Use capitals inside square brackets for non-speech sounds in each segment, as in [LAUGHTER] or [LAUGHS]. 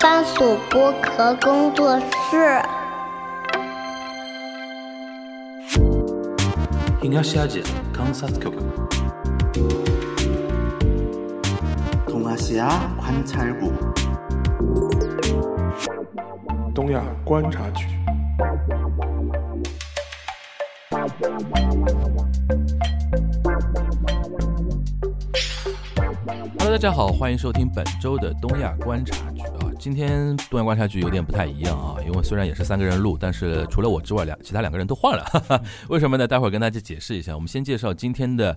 番薯剥壳工作室。東アジア観察局 동아시아 관찰국 东亚观察局。 Hello，大家好，欢迎收听本周的东亚观察局啊。 今天东阳观察局有点不太一样啊，因为虽然也是三个人录，但是除了我之外，两其他两个人都换了。哈哈，为什么呢？待会儿跟大家解释一下。我们先介绍今天的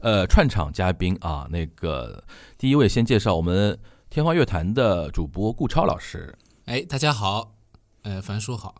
呃串场嘉宾啊，那个第一位先介绍我们天花乐坛的主播顾超老师。哎，大家好，呃，樊叔好，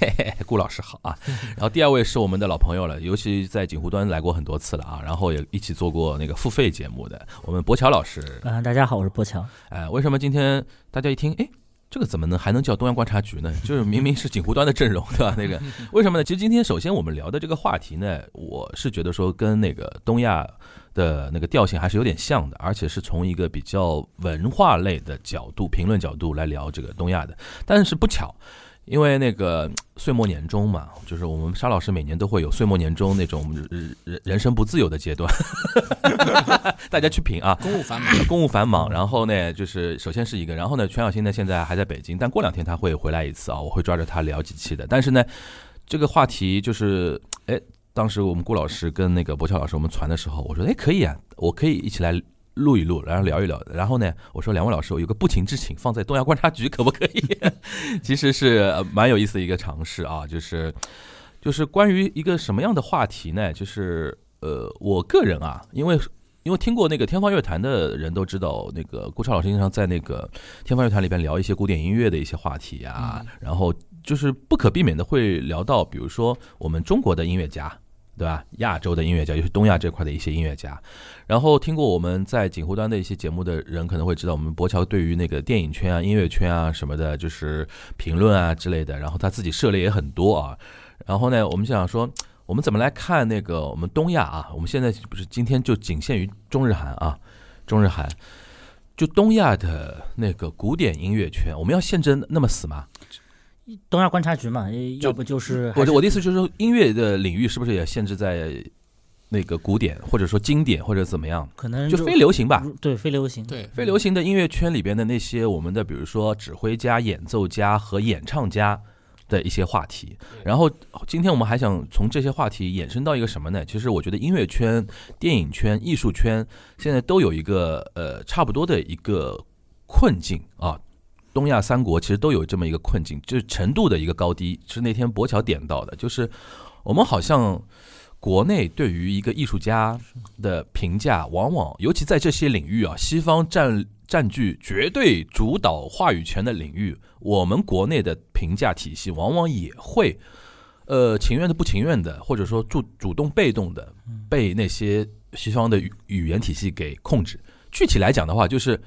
嘿嘿，顾老师好啊。然后第二位是我们的老朋友了，尤其在锦湖端来过很多次了啊，然后也一起做过那个付费节目的我们博乔老师。嗯、大家好，我是博乔。哎，为什么今天大家一听，哎，这个怎么能还能叫东亚观察局呢？就是明明是锦湖端的阵容，对吧？那个为什么呢？其实今天首先我们聊的这个话题呢，我是觉得说跟那个东亚的那个调性还是有点像的，而且是从一个比较文化类的角度、评论角度来聊这个东亚的。但是不巧，因为那个岁末年终嘛，就是我们沙老师每年都会有岁末年终那种人人人生不自由的阶段，[LAUGHS] 大家去评啊。公务繁忙，公务繁忙，然后呢，就是首先是一个，然后呢，全小新呢现在还在北京，但过两天他会回来一次啊，我会抓着他聊几期的。但是呢，这个话题就是，哎，当时我们顾老师跟那个博乔老师我们传的时候，我说，哎，可以啊，我可以一起来录一录，然后聊一聊。然后呢，我说两位老师，我有个不情之请，放在东亚观察局可不可以？[LAUGHS] 其实是呃蛮有意思的一个尝试啊，就是就是关于一个什么样的话题呢？就是呃，我个人啊，因为。因为听过那个天方乐坛的人都知道，那个顾超老师经常在那个天方乐坛里边聊一些古典音乐的一些话题啊，然后就是不可避免的会聊到，比如说我们中国的音乐家，对吧？亚洲的音乐家，尤其东亚这块的一些音乐家。然后听过我们在锦湖端的一些节目的人可能会知道，我们博乔对于那个电影圈啊、音乐圈啊什么的，就是评论啊之类的，然后他自己涉猎也很多啊。然后呢，我们想说。我们怎么来看那个我们东亚啊？我们现在不是今天就仅限于中日韩啊，中日韩，就东亚的那个古典音乐圈，我们要限制那么死吗？东亚观察局嘛，要不就是我我的意思就是说，音乐的领域是不是也限制在那个古典，或者说经典，或者怎么样？可能就非流行吧？对，非流行。对，非流行的音乐圈里边的那些我们的，比如说指挥家、演奏家和演唱家。的一些话题，然后今天我们还想从这些话题衍生到一个什么呢？其实我觉得音乐圈、电影圈、艺术圈现在都有一个呃差不多的一个困境啊。东亚三国其实都有这么一个困境，就是程度的一个高低。是那天博乔点到的，就是我们好像国内对于一个艺术家的评价，往往尤其在这些领域啊，西方占。占据绝对主导话语权的领域，我们国内的评价体系往往也会，呃，情愿的、不情愿的，或者说主主动、被动的被那些西方的语语言体系给控制。具体来讲的话，就是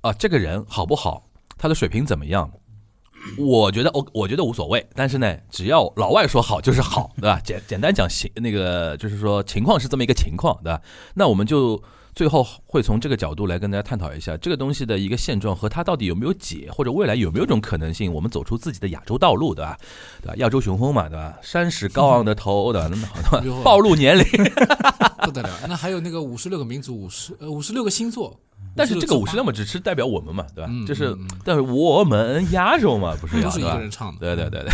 啊，这个人好不好，[LAUGHS] 他的水平怎么样，我觉得我我觉得无所谓。但是呢，只要老外说好就是好，对吧？简简单讲情那个就是说情况是这么一个情况，对吧？那我们就。最后会从这个角度来跟大家探讨一下这个东西的一个现状和它到底有没有解，或者未来有没有一种可能性，我们走出自己的亚洲道路，对吧？对吧？亚洲雄风嘛，对吧？山势高昂的头，对吧？那么 [LAUGHS] 暴露年龄，不得了。那还有那个五十六个民族，五十呃五十六个星座。但是这个五十六嘛，只是代表我们嘛，对吧？就是，但是我们亚洲嘛，不是都是一个人唱的。对对对对。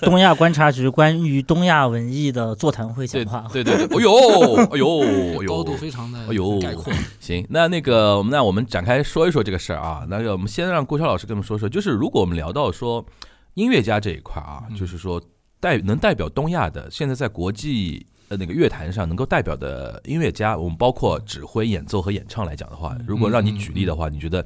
[LAUGHS] 东亚观察局关于东亚文艺的座谈会讲话。对对对，哎呦哎呦，[LAUGHS] 高度非常的哎呦概括。[LAUGHS] 行，那那个那我们展开说一说这个事儿啊。那个我们先让郭超老师跟我们说说，就是如果我们聊到说音乐家这一块啊，就是说代能代表东亚的，现在在国际。呃，那个乐坛上能够代表的音乐家，我们包括指挥、演奏和演唱来讲的话，如果让你举例的话，你觉得，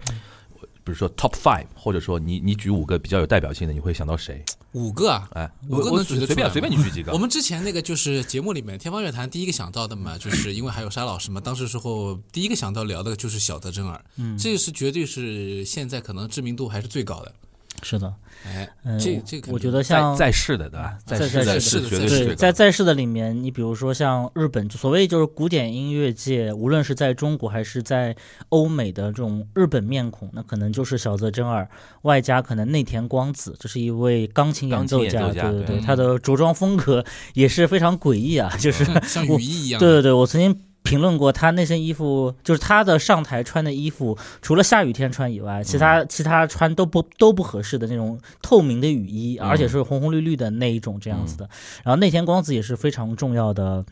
比如说 top five，或者说你你举五个比较有代表性的，你会想到谁？五个啊？哎，五个能举得随便随便你举几个。[LAUGHS] 我们之前那个就是节目里面天方乐坛第一个想到的嘛，就 [LAUGHS] 是因为还有沙老师嘛，当时时候第一个想到聊的就是小德真尔，嗯，这个是绝对是现在可能知名度还是最高的。是的，哎，嗯，这这个我觉得像在世的对吧？在世的在世的是绝对在在在世的里面，你比如说像日本，所谓就是古典音乐界，无论是在中国还是在欧美的这种日本面孔，那可能就是小泽征尔，外加可能内田光子，这是一位钢琴演奏家，对对对嗯他的着装风格也是非常诡异啊，就是像我雨衣一样。对对对，我曾经评论过他那身衣服，就是他的上台穿的衣服，除了下雨天穿以外，其他、其他穿都不都不合适的那种透明的雨衣，嗯。而且是红红绿绿的那一种这样子的。然后那天光子也是非常重要的。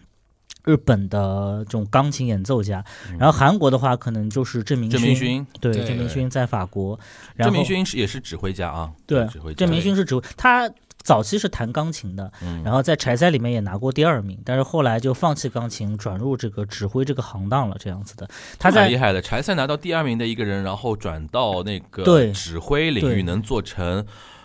日本的这种钢琴演奏家，然后韩国的话可能就是郑明郑明勋，对，郑明勋在法国，郑明勋是也是指挥家啊，对郑明勋是指挥，他早期是弹钢琴的，嗯。然后在柴赛里面也拿过第二名，但是后来就放弃钢琴，转入这个指挥这个行当了，这样子的。他在厉害的，柴赛拿到第二名的一个人，然后转到那个指挥领域，能做成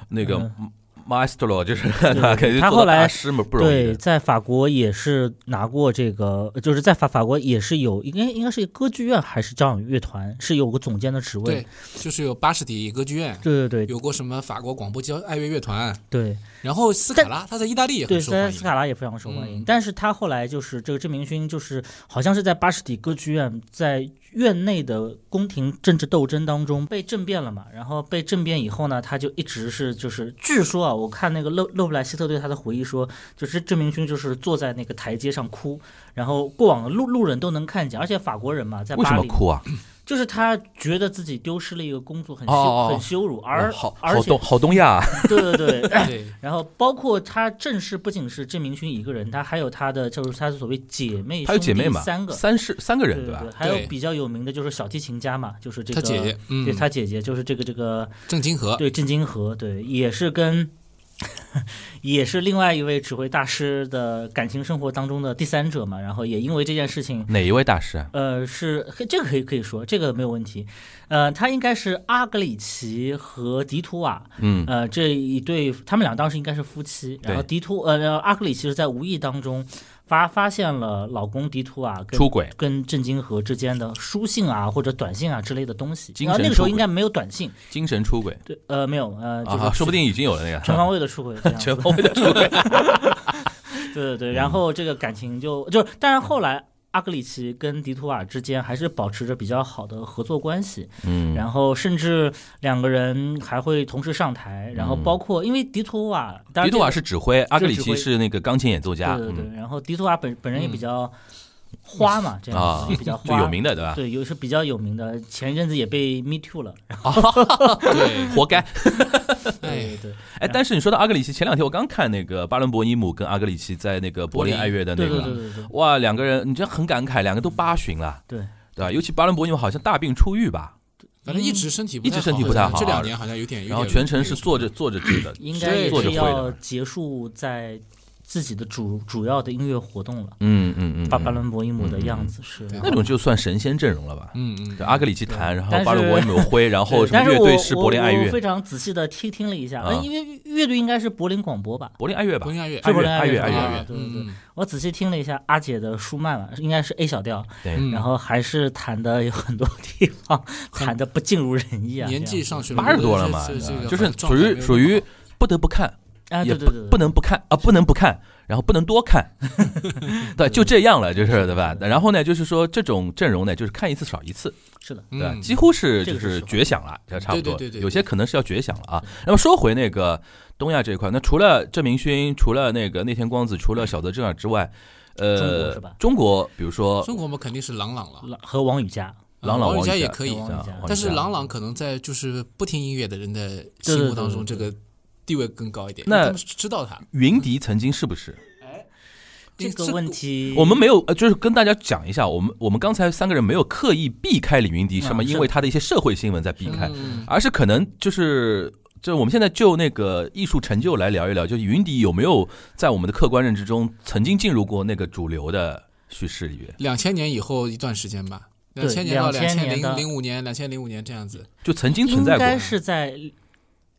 那个嗯 maestro，就是 [LAUGHS] 他肯定他后来做到大师嘛，不容易对，在法国也是拿过这个，就是在法法国也是有，应该应该是歌剧院还是交响乐团，是有个总监的职位对。，就是有巴士底歌剧院，对对对有过什么法国广播交爱乐乐团，对然后斯卡拉他在意大利也对，很受欢迎。在斯卡拉也非常受欢迎。嗯但是他后来就是这个郑明勋，就是好像是在巴士底歌剧院在院内的宫廷政治斗争当中被政变了嘛，然后被政变以后呢，他就一直是就是，据说啊，我看那个勒勒布莱希特对他的回忆说，就是郑明勋就是坐在那个台阶上哭，然后过往的路路人都能看见，而且法国人嘛，在为什，么哭啊？就是他觉得自己丢失了一个工作，很羞、很羞辱，而而且好东好东亚，对 [LAUGHS] 对对。对，[LAUGHS] 然后包括他正式不仅是郑明勋一个人，他还有他的就是他的所谓姐妹，还有姐妹嘛，三个，三是三个人吧对对？还有比较有名的就是小提琴家嘛，就是这个他姐姐，嗯。对，他姐姐就是这个这个郑金河，对郑金河，对，也是跟 [LAUGHS] 也是另外一位指挥大师的感情生活当中的第三者嘛，然后也因为这件事情。哪一位大师啊？呃，是这个可以可以说，这个没有问题。呃，他应该是阿格里奇和迪图瓦，嗯，呃，这一对他们俩当时应该是夫妻，然后迪图呃阿格里奇是在无意当中发发现了老公迪图啊跟出轨。跟郑金河之间的书信啊或者短信啊之类的东西，精然后神出轨那个时候应该没有短信，精神出轨。对，呃，没有，呃，就是啊，说不定已经有了那个全方位的出轨全方位的出轨。[LAUGHS] [LAUGHS] 对对对，然后这个感情就就，但是后来阿格里奇跟迪图瓦之间还是保持着比较好的合作关系，嗯，然后甚至两个人还会同时上台，然后嗯。包括因为迪图瓦，迪图瓦是指挥，阿格里奇是那个钢琴演奏家，对对对，嗯。然后迪图瓦本本人也比较花嘛，这样比较有名的对吧？对，有是比较有名的，前一阵子也被 Me Too 了，[LAUGHS] 对，活该。[LAUGHS] 对哎，对哎，但是你说到阿格里奇，前两天我刚看那个巴伦博尼姆跟阿格里奇在那个柏林爱乐的那对对对个，对对，哇，两个人你这很感慨，两个都八旬了，对对吧？尤其巴伦博尼姆好像大病初愈吧，反正一直身体一直身体不太好这两年好像有点，然后全程是坐着坐着治的，应该坐着会是要。结束在自己的主主要的音乐活动了。嗯嗯嗯，巴嗯。巴伦博伊姆的嗯嗯样子是那种就算神仙阵容了吧？嗯嗯，阿格里奇弹，然后巴伦博伊姆挥，然后什么乐队是柏林爱乐。非常仔细的听听了一下，因为乐队应该是柏林广播吧，柏林爱乐吧？柏？林爱乐，是柏林爱乐爱乐乐对对对。嗯，我仔细听了一下阿姐的舒曼嘛，应该是 A 小调，对，嗯。然后还是弹的有很多地方弹的不尽如人意啊，年纪上去了，八十多了嘛，就是属于属于不得不看，啊，也不对对对对，不能不看啊，不能不看，然后不能多看，[LAUGHS] 对，就这样了，就是对吧？然后呢，就是说这种阵容呢，就是看一次少一次，是的，对几乎是就是绝响了，这差不多对对对。对有些可能是要绝响了啊。那么说回那个东亚这一块，那除了郑明勋，除了那个内田光子，除了小泽正尔之外，中国呃是吧，中国比如说中国我们肯定是朗朗了，朗和王羽佳，郎朗朗王羽佳也可以。但是郎朗朗可能在就是不听音乐的人的心目当中，这个地位更高一点，那他们知道他。云迪曾经是不是？哎这个问题我们没有，呃，就是跟大家讲一下，我们我们刚才三个人没有刻意避开李云迪，什么嗯因为他的一些社会新闻在避开，嗯而是可能就是。就我们现在就那个艺术成就来聊一聊，就是云迪有没有在我们的客观认知中曾经进入过那个主流的叙事里面？两千年以后一段时间吧，两千年到两千零零五年、两千零五年这样子。就曾经存在过应该。是在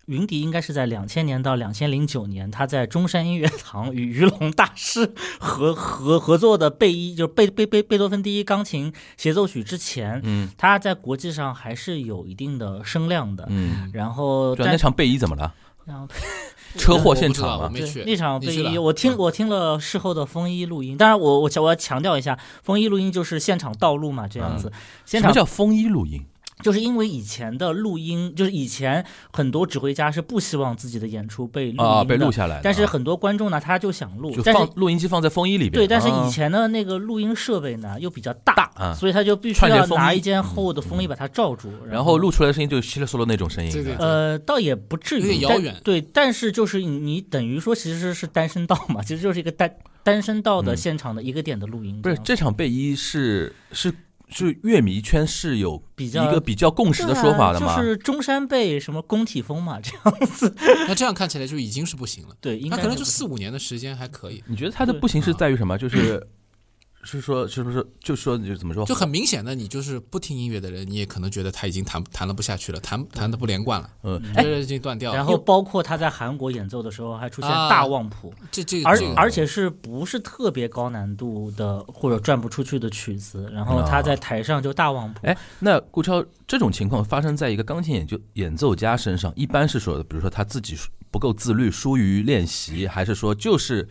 云迪应该是在两千年到两千零九年，他在中山音乐堂与于龙大师合合合作的贝一，就是贝贝贝贝多芬第一钢琴协奏曲之前，嗯他在国际上还是有一定的声量的。嗯，然后对那场贝伊怎么了？然后 [LAUGHS] 车祸现场嘛？对我没去那场贝伊，你去了我听嗯我听了事后的风衣录音，当然我我我要强调一下，风衣录音就是现场道路嘛，这样子，现场什么叫风衣录音？就是因为以前的录音，就是以前很多指挥家是不希望自己的演出被录音，啊，被录下来但是很多观众呢，他就想录就，放录音机放在风衣里边。对，但是啊。以前的那个录音设备呢又比较大，大啊。所以他就必须要拿一件厚的风衣把它罩住，然后录出来的声音就是稀里嗦啰那种声音。对对呃，倒也不至于，有点遥远。对，但是就是你你等于说其实是单声道嘛，其实就是一个单单声道的嗯。现场的一个点的录音，不是这场贝一是是是乐迷圈是有比较一个比较共识的说法的吗？啊就是中山贝什么工体风嘛，[LAUGHS] 这样子，那这样看起来就已经是不行了。对，应该那可能就四五年的时间还可以，你觉得他的不行是在于什么？就是是说是不是就说就怎么说？就很明显的，你就是不听音乐的人，你也可能觉得他已经弹弹了不下去了，弹弹的不连贯了，嗯，哎，这已经断掉了。然后包括他在韩国演奏的时候还出现啊大旺谱，这这而这个而且是不是特别高难度的或者转不出去的曲子，然后他在台上就大旺谱。哎，那顾超这种情况发生在一个钢琴演奏演奏家身上，一般是说，比如说他自己不够自律，疏于练习，还是说就是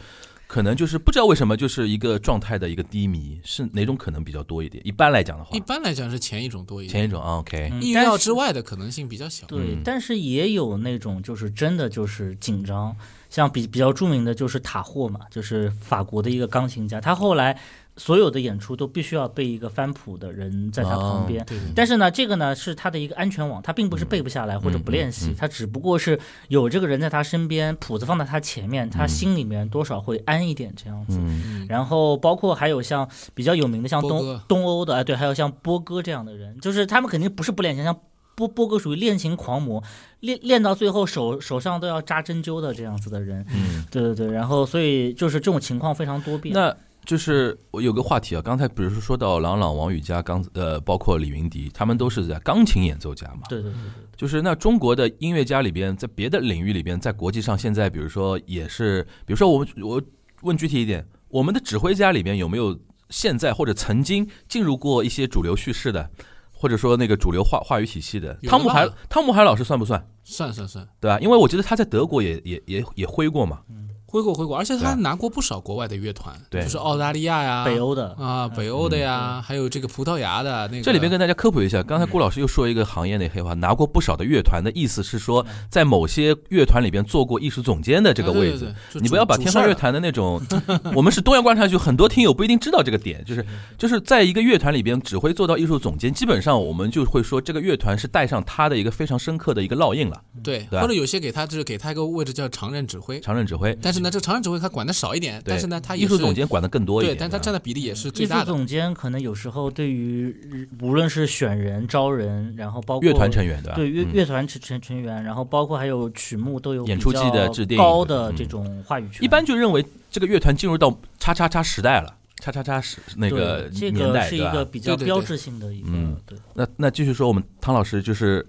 可能就是不知道为什么就是一个状态的一个低迷，是哪种可能比较多一点？一般来讲的话。一，般来讲是前一种多一点，前一种啊 OK，嗯。意料之外的可能性比较小。对，嗯。但是也有那种就是真的就是紧张，像比比较著名的就是塔霍嘛，就是法国的一个钢琴家，他后来所有的演出都必须要背一个翻谱的人在他旁边。但是呢，这个呢是他的一个安全网，他并不是背不下来或者不练习，他只不过是有这个人在他身边，谱子放在他前面，他心里面多少会安一点这样子。然后包括还有像比较有名的像东东欧的，哎对，还有像波哥这样的人，就是他们肯定不是不练琴，像波波哥属于练琴狂魔，练练到最后手手上都要扎针灸的这样子的人，嗯，对对对，然后所以就是这种情况非常多变。那。就是我有个话题啊，刚才比如说说到郎朗、王羽佳、刚呃，包括李云迪，他们都是在钢琴演奏家嘛。对对对对就是那中国的音乐家里边，在别的领域里边，在国际上现在，比如说也是，比如说我们我问具体一点，我们的指挥家里边有没有现在或者曾经进入过一些主流叙事的，或者说那个主流话话语体系的？汤姆海汤姆海老师算不算？算算算，对吧？因为我觉得他在德国也也也也挥过嘛。挥过挥过，而且他拿过不少国外的乐团，对。就是澳大利亚呀、北欧的。啊、北欧的呀，还有这个葡萄牙的那个。这里边跟大家科普一下，刚才顾老师又说一个行业内黑话，拿过不少的乐团的意思是说，在某些乐团里边做过艺术总监的这个位置。你不要把天方乐坛的那种，[LAUGHS] 我们是东阳观察局，很多听友不一定知道这个点，就是就是在一个乐团里边指挥做到艺术总监，基本上我们就会说这个乐团是带上他的一个非常深刻的一个烙印了，对，或者有些给他就是给他一个位置叫常任指挥，常任指挥。但是呢，这个常任指挥他管的少一点，但是呢，他艺术总监管的更多一对，点，但他占的比例也是艺术最大的。总监可能有时候对于无论是选人、招人，然后包括乐团成员对吧？对乐嗯乐团成成成员，然后包括还有曲目都有演出季比较的制定高的嗯这种话语权。一般就认为这个乐团进入到叉叉叉时代了，叉叉叉时那个对这年代，个是一？个比较对对对标志性的一个嗯对。那那继续说，我们汤老师就是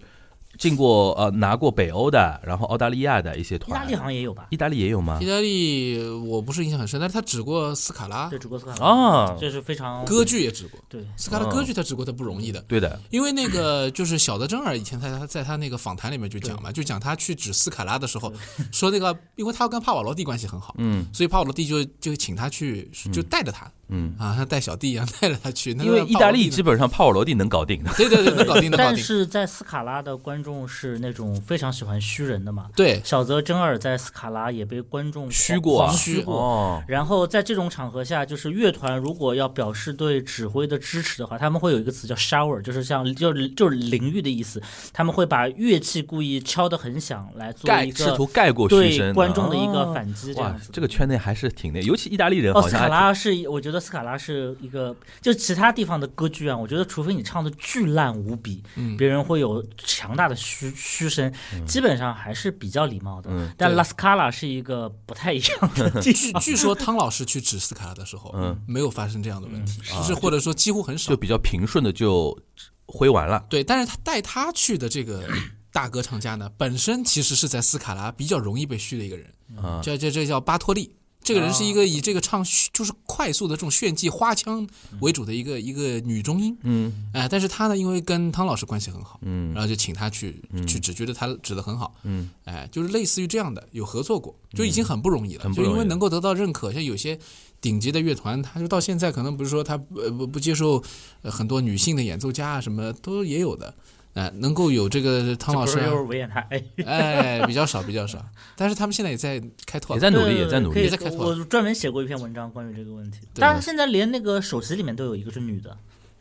进过呃拿过北欧的，然后澳大利亚的一些团，意大利好像也有吧？意大利也有吗？意？大利我不是印象很深，但是他指过斯卡拉。对，指过斯卡拉。啊这是非常歌剧也指过，对。斯卡拉歌剧他指过，他不容易的。对的，因为那个就是小德真尔以前在他在他那个访谈里面就讲嘛，就讲他去指斯卡拉的时候，说那个因为他跟帕瓦罗蒂关系很好，嗯。所以帕瓦罗蒂就就请他去，就带着他嗯，啊，像带小弟一样 [LAUGHS] 带着他去。因为意大利基本上帕瓦罗蒂能搞定的，对对对能搞定 [LAUGHS] 的但，是在斯卡拉的观众是那种非常喜欢虚人的嘛。对小泽征尔在斯卡拉也被观众虚过啊虚过。哦，然后在这种场合下，就是乐团如果要表示对指挥的支持的话，他们会有一个词叫 shower，就是像就是就是淋浴的意思。他们会把乐器故意敲得很响，来做一个试图盖过虚对声，观众的一个哦反击，这哇样子。，这个圈内还是挺那，尤其意大利人哦，斯卡拉是，我觉得斯卡拉是一个，就其他地方的歌剧啊，我觉得除非你唱的巨烂无比，嗯别人会有强大的嘘嘘声，基本上还是比较礼貌的。嗯但拉斯卡拉是一个不太一样的地 [LAUGHS] 据据说汤老师去指斯卡拉的时候，嗯没有发生这样的问题，啊就是或者说几乎很少就。比较平顺的就挥完了。对，但是他带他去的这个 [CLEARS THROAT] 大歌唱家呢，本身其实是在斯卡拉比较容易被嘘的一个人，啊，这这这叫巴托利。这个人是一个以这个唱就是快速的这种炫技花腔为主的一个一个女中音，嗯。哎，但是她呢，因为跟汤老师关系很好，嗯。然后就请她去去指，觉得她指的很好，嗯。哎，就是类似于这样的有合作过，就已经很不容易了，就因为能够得到认可，像有些顶级的乐团，他就到现在可能不是说他呃不不接受呃很多女性的演奏家啊，什么都也有的，哎，能够有这个汤老师啊这不是又是维也纳哎，哎，比较少，比较少。但是他们现在也在开拓，也在努力，也在努力。也在开拓。我专门写过一篇文章关于这个问题。但是，现在连那个首席里面都有一个是女的，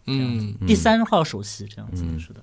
嗯，第三号首席这样子嗯。是的。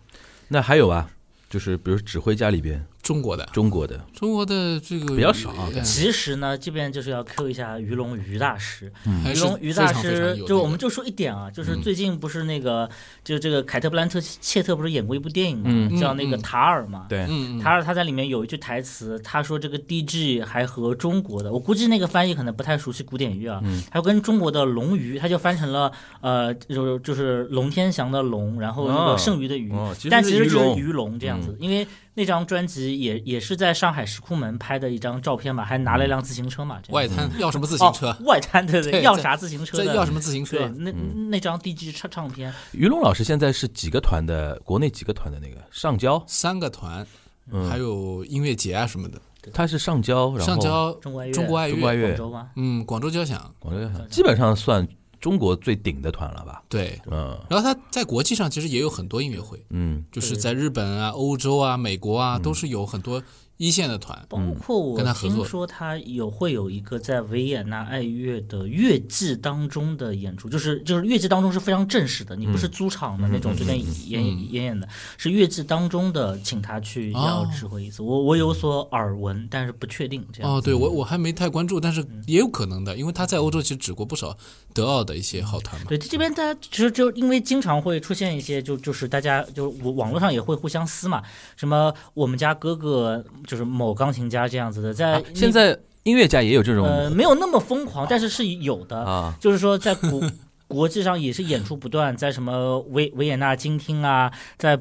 那还有啊，就是比如指挥家里边中国的。中国的，中国的这个比较少啊哎其实呢，这边就是要 Q 一下于龙于大师。还是于龙于大非常非常师就我们就说一点啊，就是嗯。最近不是那个，就这个凯特·布兰特切特不是演过一部电影嘛，嗯。叫那个嗯嗯。塔尔嘛。对，嗯嗯。塔尔他在里面有一句台词，他说这个 DG 还和中国的，我估计那个翻译可能不太熟悉古典乐啊，嗯。还有跟中国的龙鱼，他就翻成了呃，就是就是龙天祥的龙，然后那哦个剩余的鱼，哦，其但其实就是鱼龙这样子，因为那张专辑也也是在上海石库门拍的一张照片嘛，还拿了一辆自行车嘛，这外滩要什么自行车哦，？外滩对对在要啥自行车要什么自行对车？那那张 DG 唱唱片，于龙老师现在是几个团的？国内几个团的那个上交，三个团，嗯还有音乐节啊什么的。他是上交，然后上交中国爱乐中国爱乐，中国爱乐广州吗？嗯，广州交响，广州交响基本上算中国最顶的团了吧？对。嗯然后他在国际上其实也有很多音乐会，嗯就是在日本啊、欧洲啊、美国啊，都是有很多一线的团。包括我跟他合作听说他有会有一个在维也纳爱乐的乐季当中的演出，就是就是乐季当中是非常正式的，你不是租场的那种随便演演演演的，是乐季当中的，请他去要哦指挥一次。我我有所耳闻，但是不确定这样。哦，对我我还没太关注，但是也有可能的，因为他在欧洲其实指过不少德奥的一些好团嘛。对，这边大家其实就因为经常会出现一些，就就是大家就网网络上也会互相撕嘛，什么我们家哥哥就是某钢琴家这样子的，在啊现在音乐家也有这种呃没有那么疯狂，但是是有的，啊，就是说在国 [LAUGHS] 国际上也是演出不断，在什么维维也纳金厅啊，在。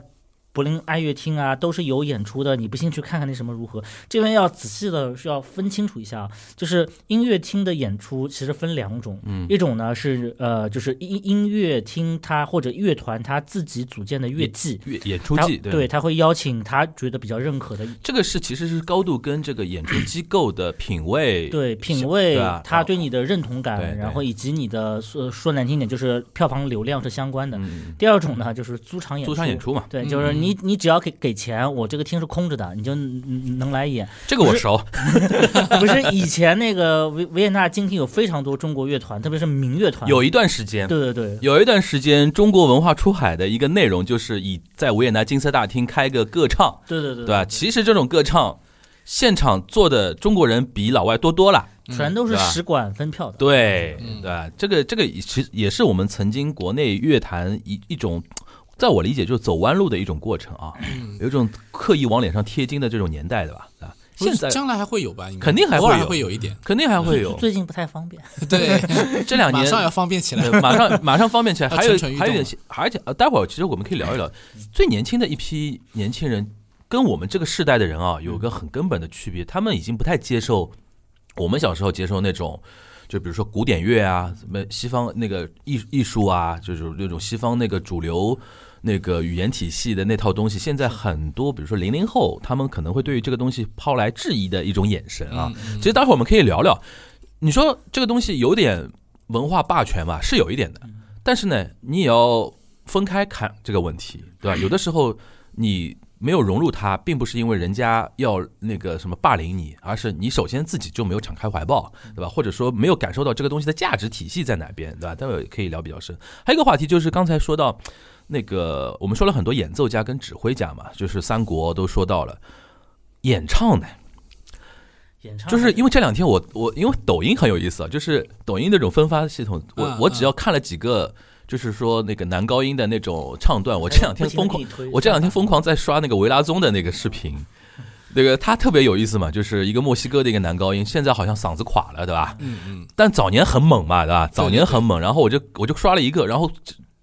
柏林爱乐厅啊，都是有演出的。你不信去看看那什么如何？这边要仔细的需要分清楚一下啊，就是音乐厅的演出其实分两种，嗯。一种呢是呃，就是音音乐厅它或者乐团它自己组建的乐季，乐演出季对，他会邀请他觉得比较认可的这个是其实是高度跟这个演出机构的品味 [COUGHS] 对品味，他对你的认同感，然后以及你的说说难听点就是票房流量是相关的。嗯，第二种呢就是租场演出，租场演出嘛，对，嗯就是你你只要给给钱，我这个厅是空着的，你就能能来演。这个我熟，[LAUGHS] 不是以前那个维维也纳金厅有非常多中国乐团，特别是民乐团，有一段时间。对对对，有一段时间，中国文化出海的一个内容就是以在维也纳金色大厅开个歌唱，对对对对吧？其实这种歌唱现场做的中国人比老外多多了，全都是使馆分票的。对嗯对吧？这个这个其实也是我们曾经国内乐坛一一种，在我理解就是走弯路的一种过程啊，[CLEARS THROAT] 有一种刻意往脸上贴金的这种年代的吧？啊，现在将来还会有吧？应该肯定还会有会有一点。肯定还会有，最近不太方便。[LAUGHS] 对，[LAUGHS] 这两年马上要方便起来。马上马上方便起来，[LAUGHS] 还有还有点，而且呃待会儿其实我们可以聊一聊最年轻的一批年轻人，跟我们这个世代的人啊，有个很根本的区别，他们已经不太接受我们小时候接受那种。就比如说古典乐啊，什么西方那个艺艺术啊，就是那种西方那个主流那个语言体系的那套东西，现在很多，比如说零零后，他们可能会对于这个东西抛来质疑的一种眼神啊。嗯其实待会儿我们可以聊聊，你说这个东西有点文化霸权吧，是有一点的，但是呢，你也要分开看这个问题，对吧？有的时候你没有融入它，并不是因为人家要那个什么霸凌你，而是你首先自己就没有敞开怀抱，对吧？或者说没有感受到这个东西的价值体系在哪边，对吧？待会儿可以聊比较深。还有一个话题就是刚才说到那个，我们说了很多演奏家跟指挥家嘛，就是三国都说到了，演唱呢。演唱就是因为这两天我我因为抖音很有意思啊，就是抖音那种分发系统，我嗯我只要看了几个，就是说那个男高音的那种唱段，我这两天疯狂，我这两天疯狂在刷那个维拉宗的那个视频，那个他特别有意思嘛，就是一个墨西哥的一个男高音，现在好像嗓子垮了，对吧？嗯嗯，但早年很猛嘛，对吧？早年很猛，然后我就我就刷了一个，然后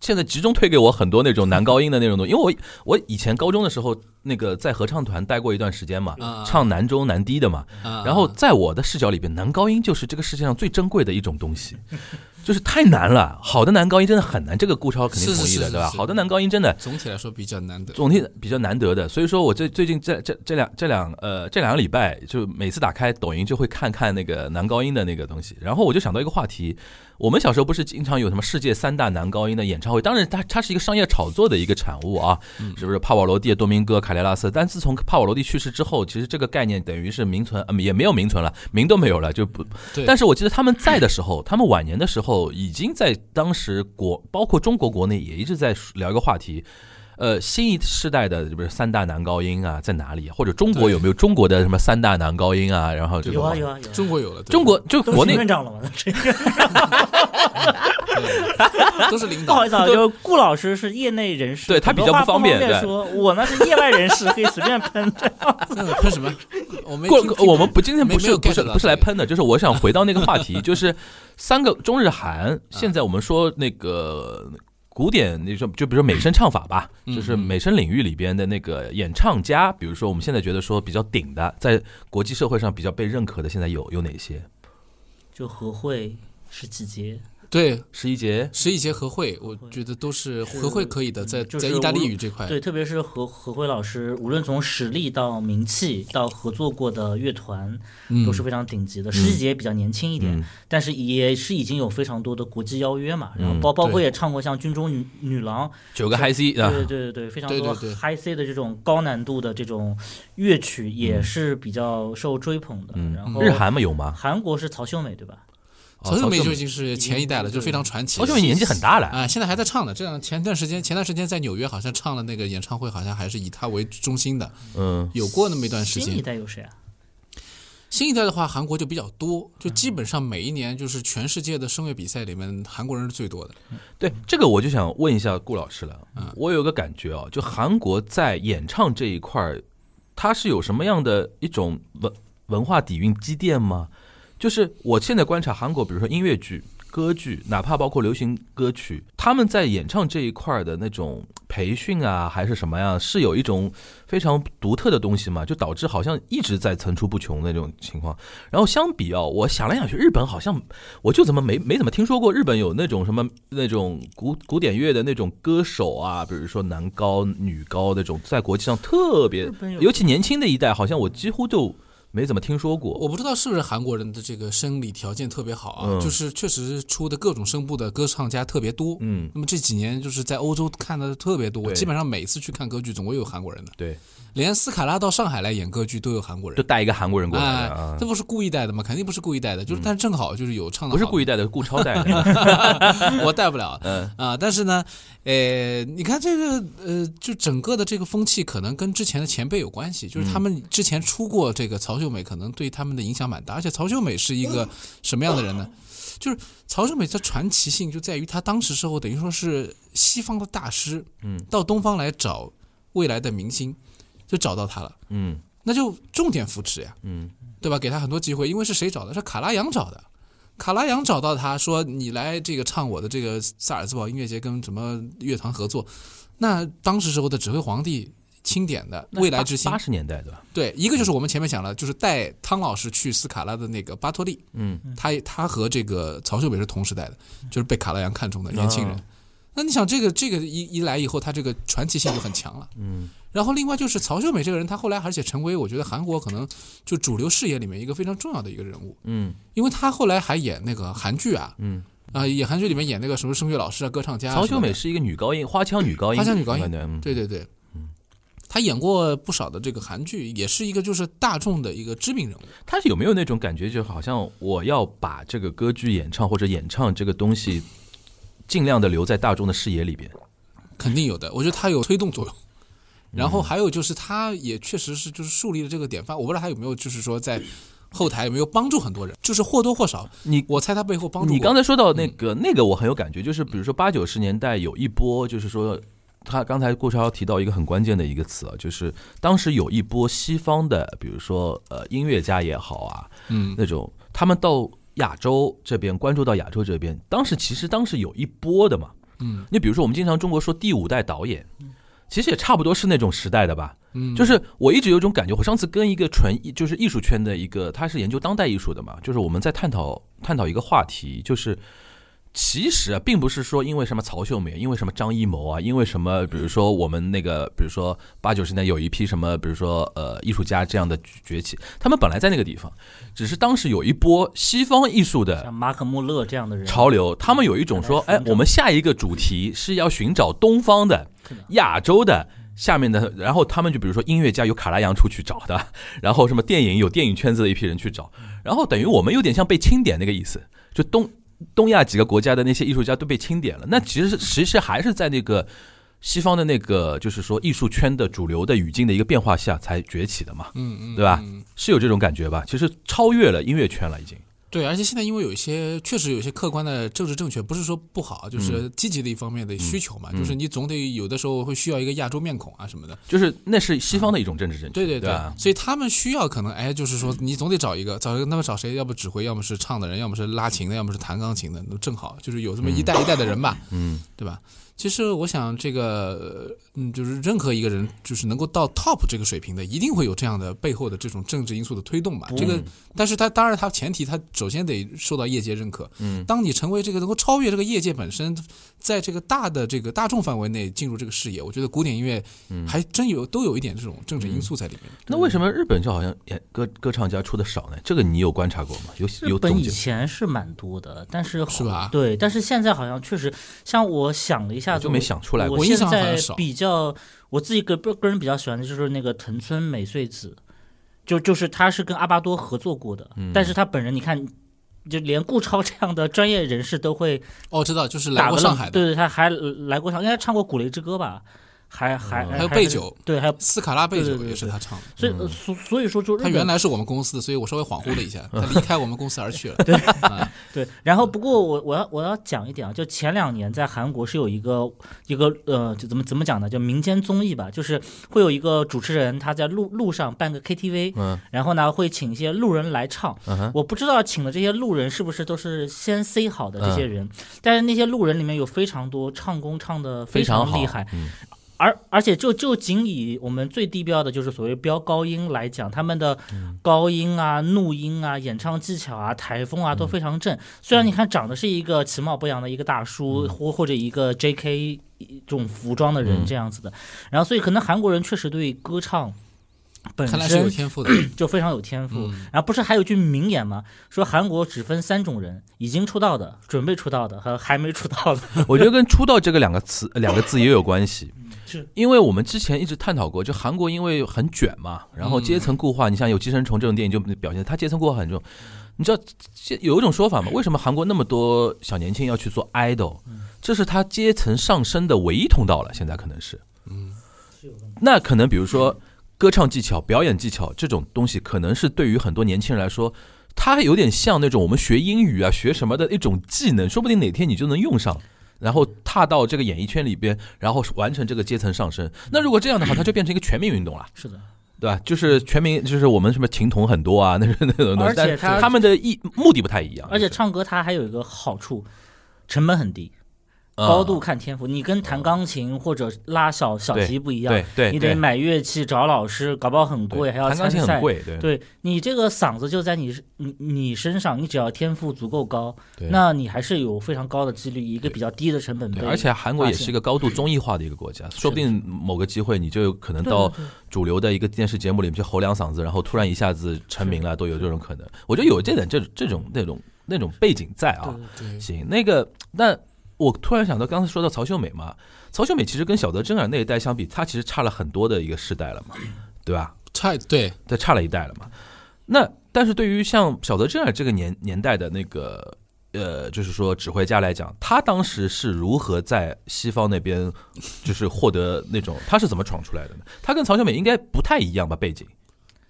现在集中推给我很多那种男高音的那种东西，因为我我以前高中的时候那个在合唱团待过一段时间嘛，啊唱男中男低的嘛。啊然后在我的视角里边，男高音就是这个世界上最珍贵的一种东西，[LAUGHS] 就是太难了。好的男高音真的很难，这个顾超肯定同意的，对吧？好的男高音真的总体来说比较难得。总体比较难得的，所以说我这最近这这这两这两呃这两个礼拜，就每次打开抖音就会看看那个男高音的那个东西，然后我就想到一个话题，我们小时候不是经常有什么世界三大男高音的演唱会，当然它它是一个商业炒作的一个产物啊，是不是？帕瓦罗蒂、多明戈、卡雷拉斯，但自从帕瓦罗蒂去世之后，其实这个概念等于是名存，呃、也没有名存了，名都没有了，就不对，但是我记得他们在的时候，他们晚年的时候，已经在当时国，包括中国国内也一直在聊一个话题。呃，新一世代的不是三大男高音啊，在哪里？或者中国有没有中国的什么三大男高音啊？然后这种有啊有啊有啊，中国有了，中国就国内院长了吗？[LAUGHS] 这个都是领导不好意。思啊，就顾老师是业内人士，对他比较不方便说，我呢是业外人士，可以随便喷。那个喷什么？我没过听听我们不今天不是不是不是来喷的，就是我想回到那个话题，就是三个中日韩。现在我们说那个古典，那种就比如说美声唱法吧，嗯就是美声领域里边的那个演唱家，比如说我们现在觉得说比较顶的，在国际社会上比较被认可的，现在有有哪些？就何慧是几节，对十一节，十一节和会，我觉得都是和会可以的，在就是在意大利语这块，对，特别是何何慧老师，无论从实力到名气到合作过的乐团，嗯都是非常顶级的。十一节比较年轻一点，嗯但是也是已经有非常多的国际邀约嘛。然后嗯包包括也唱过像《军中女女郎》，九个 High C 啊对，对对对，非常多 high C 的这种高难度的这种乐曲，也是比较受追捧的。嗯然后日韩嘛有吗？韩国是曹秀美对吧？曹秀美哦就已经是前一代了，就非常传奇。曹秀美年纪很大了，啊，现在还在唱呢。这样前段时间，前段时间在纽约好像唱了那个演唱会，好像还是以她为中心的，嗯，有过那么一段时间新一间。代有谁啊？新一代的话，韩国就比较多，就基本上每一年就是全世界的声乐比赛里面，韩国人是最多的。对这个我就想问一下顾老师了。嗯我有个感觉啊，就韩国在演唱这一块儿，它是有什么样的一种文文化底蕴积淀吗？就是我现在观察韩国，比如说音乐剧、歌剧，哪怕包括流行歌曲，他们在演唱这一块儿的那种培训啊，还是什么呀，是有一种非常独特的东西嘛，就导致好像一直在层出不穷的那种情况。然后相比啊，我想来想去，日本好像我就怎么没没怎么听说过日本有那种什么那种古古典乐的那种歌手啊，比如说男高女高那种，在国际上特别，尤其年轻的一代，好像我几乎就没怎么听说过。我不知道是不是韩国人的这个生理条件特别好啊，嗯。就是确实出的各种声部的歌唱家特别多。嗯，那么这几年就是在欧洲看的特别多，对。基本上每次去看歌剧总会有韩国人的，对，连斯卡拉到上海来演歌剧都有韩国就人。带一个韩国人过来这不是故意带的吗？肯定不是故意带的，就是但正好就是有唱的，不是故意带的，是顾超带的。[LAUGHS] 我带不了，[LAUGHS] 嗯。啊，但是呢，呃，你看这个，呃，就整个的这个风气可能跟之前的前辈有关系，就是他们之前出过这个曹秀美，可能对他们的影响蛮大。而且曹秀美是一个什么样的人呢？就是曹秀美的传奇性就在于她当时时候等于说是西方的大师，嗯，到东方来找未来的明星，就找到她了，嗯那就重点扶持呀，嗯对吧？给他很多机会，因为是谁找的？是卡拉扬找的。卡拉扬找到他说：“你来这个唱我的这个萨尔兹堡音乐节，跟什么乐团合作？”那当时时候的指挥皇帝钦点的未来之星。八，十年代对吧？对，一个就是我们前面讲了，就是带汤老师去斯卡拉的那个巴托利，嗯，他他和这个曹秀美是同时代的，就是被卡拉扬看中的年轻人。哦。那你想，这个这个一一来以后，他这个传奇性就很强了。嗯，然后另外就是曹秀美这个人，他后来而且成为我觉得韩国可能就主流视野里面一个非常重要的一个人物，嗯。因为他后来还演那个韩剧啊，嗯，啊、演韩剧里面演那个什么声乐老师啊、歌唱家曹秀美是一个女高音，花腔女高音，花腔女高音嗯。对对对，他演过不少的这个韩剧，也是一个就是大众的一个知名人物。他有没有那种感觉，就好像我要把这个歌剧演唱或者演唱这个东西，尽量的留在大众的视野里边？肯定有的，我觉得他有推动作用。嗯然后还有就是，他也确实是就是树立了这个典范。我不知道他有没有就是说在后台有没有帮助很多人，就是或多或少，你我猜他背后帮助。你刚才说到那个、那个，我很有感觉，就是比如说八九十年代有一波，就是说。他刚才顾超提到一个很关键的一个词啊，就是当时有一波西方的，比如说呃音乐家也好啊，嗯。那种他们到亚洲这边关注到亚洲这边，当时其实当时有一波的嘛，嗯，你比如说我们经常中国说第五代导演，其实也差不多是那种时代的吧，嗯，就是我一直有一种感觉，我上次跟一个纯艺就是艺术圈的一个，他是研究当代艺术的嘛，就是我们在探讨探讨一个话题，就是其实啊，并不是说因为什么曹秀美，因为什么张艺谋啊，因为什么，比如说我们那个，比如说八九十年代有一批什么，比如说呃艺术家这样的崛起，他们本来在那个地方，只是当时有一波西方艺术的像马可穆勒这样的人，潮流，他们有一种说，哎我们下一个主题是要寻找东方的、亚洲的。下面的，然后他们就比如说音乐家有卡拉扬出去找的，[LAUGHS] 然后什么电影有电影圈子的一批人去找，然后等于我们有点像被清点那个意思，就东东亚几个国家的那些艺术家都被清点了。那其实其实还是在那个西方的那个就是说艺术圈的主流的语境的一个变化下才崛起的嘛，嗯嗯，对吧嗯是有这种感觉吧？其实超越了音乐圈了，已经。对，而且现在因为有一些确实有一些客观的政治正确，不是说不好，就是积极的一方面的需求嘛，嗯就是你总得有的时候会需要一个亚洲面孔啊什么的。就是那是西方的一种政治正确，对对对吧所以他们需要可能哎，就是说你总得找一个找一个，那么找谁？要不指挥，要么是唱的人，要么是拉琴的，要么是弹钢琴的，那正好就是有这么一代一代的人吧，嗯，对吧？其实我想，这个呃嗯，就是任何一个人，就是能够到 top 这个水平的，一定会有这样的背后的这种政治因素的推动吧。这个，但是他当然，他前提他首先得受到业界认可。嗯，当你成为这个能够超越这个业界本身，在这个大的这个大众范围内进入这个视野，我觉得古典音乐还真有都有一点这种政治因素在里面。那为什么日本就好像演歌歌唱家出的少呢？这个你有观察过吗？有日本以？前是蛮多的，但是是吧对，但是现在好像确实，像我想了一下子，就没想出来过我我印象好现在像少比较，我自己个个人比较喜欢的就是那个藤村美穗子，就就是他是跟阿巴多合作过的，嗯但是他本人你看。就连顾超这样的专业人士都会哦，知道，就是来过上海的，对对，他还来过上，应该唱过《古雷之歌》吧？还还还有还是贝九对，还有斯卡拉贝酒也是他唱的。所以呃所所以说就他原来是我们公司的，所以我稍微恍惚了一下，[LAUGHS] 他离开我们公司而去了。[LAUGHS] 对，[LAUGHS] 对，然后不过我我要我要讲一点啊，就前两年在韩国是有一个一个呃，就怎么怎么讲呢？就民间综艺吧，就是会有一个主持人他在路路上办个 KTV，嗯然后呢会请一些路人来唱。嗯，我不知道请的这些路人是不是都是先 say 好的这嗯些人，但是那些路人里面有非常多唱功唱的非常厉害，嗯而而且就就仅以我们最低标的就是所谓飙高音来讲，他们的嗯高音啊、怒音啊、演唱技巧啊、台风啊都嗯非常正。虽然你看长得是一个其貌不扬的一个大叔，嗯或或者一个 J.K. 这种服装的人嗯这样子的，然后所以可能韩国人确实对歌唱本看来是有身天赋的。就非常有天赋。嗯然后不是还有句名言吗？说韩国只分三种人：已经出道的、准备出道的和还没出道的。[LAUGHS] 我觉得跟“出道”这个两个词呃两个字也有关系。是因为我们之前一直探讨过，就韩国因为很卷嘛，然后阶层固化，你像有《寄生虫》这种电影就表现它阶层固化很重。你知道有一种说法吗？为什么韩国那么多小年轻要去做 idol？这是他阶层上升的唯一通道了。现在可能是，嗯，那可能比如说歌唱技巧、表演技巧这种东西，可能是对于很多年轻人来说，它有点像那种我们学英语啊、学什么的一种技能，说不定哪天你就能用上。然后踏到这个演艺圈里边，然后完成这个阶层上升。那如果这样的话，它就变成一个全民运动了，是的，对吧？就是全民，就是我们什么琴童很多啊，那是那种东西，而且他们的意目的不太一样。而且唱歌它还有一个好处，成本很低，嗯高度看天赋。你跟弹钢琴或者拉小小对提不一样，对对，你得买乐器找老师，搞不好很贵，还要弹钢参赛。琴很贵，对对你这个嗓子就在你你你身上，你只要天赋足够高，那你还是有非常高的几率一个比较低的成本，而且韩国也是一个高度综艺化的一个国家，说不定某个机会你就有可能到主流的一个电视节目里面去吼两嗓子，然后突然一下子成名了，都有这种可能。我觉得有这点这这种那种那种背景在啊。行，那个那我突然想到，刚才说到曹秀美嘛，曹秀美其实跟小泽征尔那一代相比，她其实差了很多的一个世代了嘛，对吧？差对她，差了一代了嘛。那但是对于像小泽征尔这个年年代的那个呃，就是说指挥家来讲，他当时是如何在西方那边就是获得那种他是怎么闯出来的呢？他跟曹秀美应该不太一样吧？背景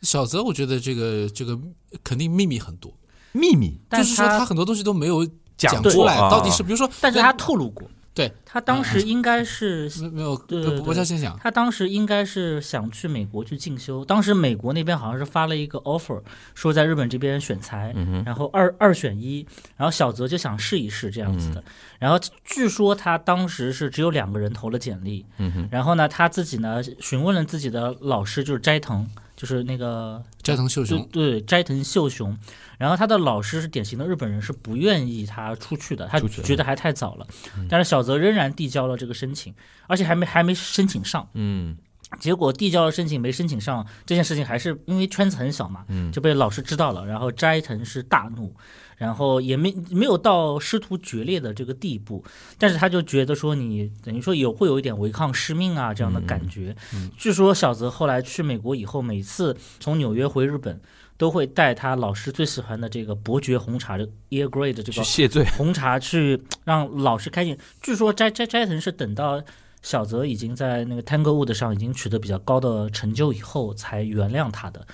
小泽，我觉得这个这个肯定秘密很多，秘密但就是说他他很多东西都没有讲出来，到底是比如说，但是他透露过，对对他当时应该是没没有，对对对我叫先讲，他当时应该是想去美国去进修，当时美国那边好像是发了一个 offer，说在日本这边选材，然后二二选一，然后小泽就想试一试这样子的。然后据说他当时是只有两个人投了简历，然后呢他自己呢询问了自己的老师，就是斋藤，就是那个斋藤秀雄，对斋藤秀雄，然后他的老师是典型的日本人，是不愿意他出去的，他觉得还太早了。但是小泽仍然递交了这个申请，而且还没还没申请上。嗯。结果递交了申请没申请上这件事情，还是因为圈子很小嘛，嗯。就被老师知道了，然后斋藤是大怒，然后也没没有到师徒决裂的这个地步，但是他就觉得说你等于说有会有一点违抗师命啊这样的感觉。据说小泽后来去美国以后，每次从纽约回日本，都会带他老师最喜欢的这个伯爵红茶的 Ear Grey 的这个去谢罪。红茶去让老师开心。据说斋斋斋藤是等到小泽已经在那个 Tanglewood 上已经取得比较高的成就以后，才原谅他的。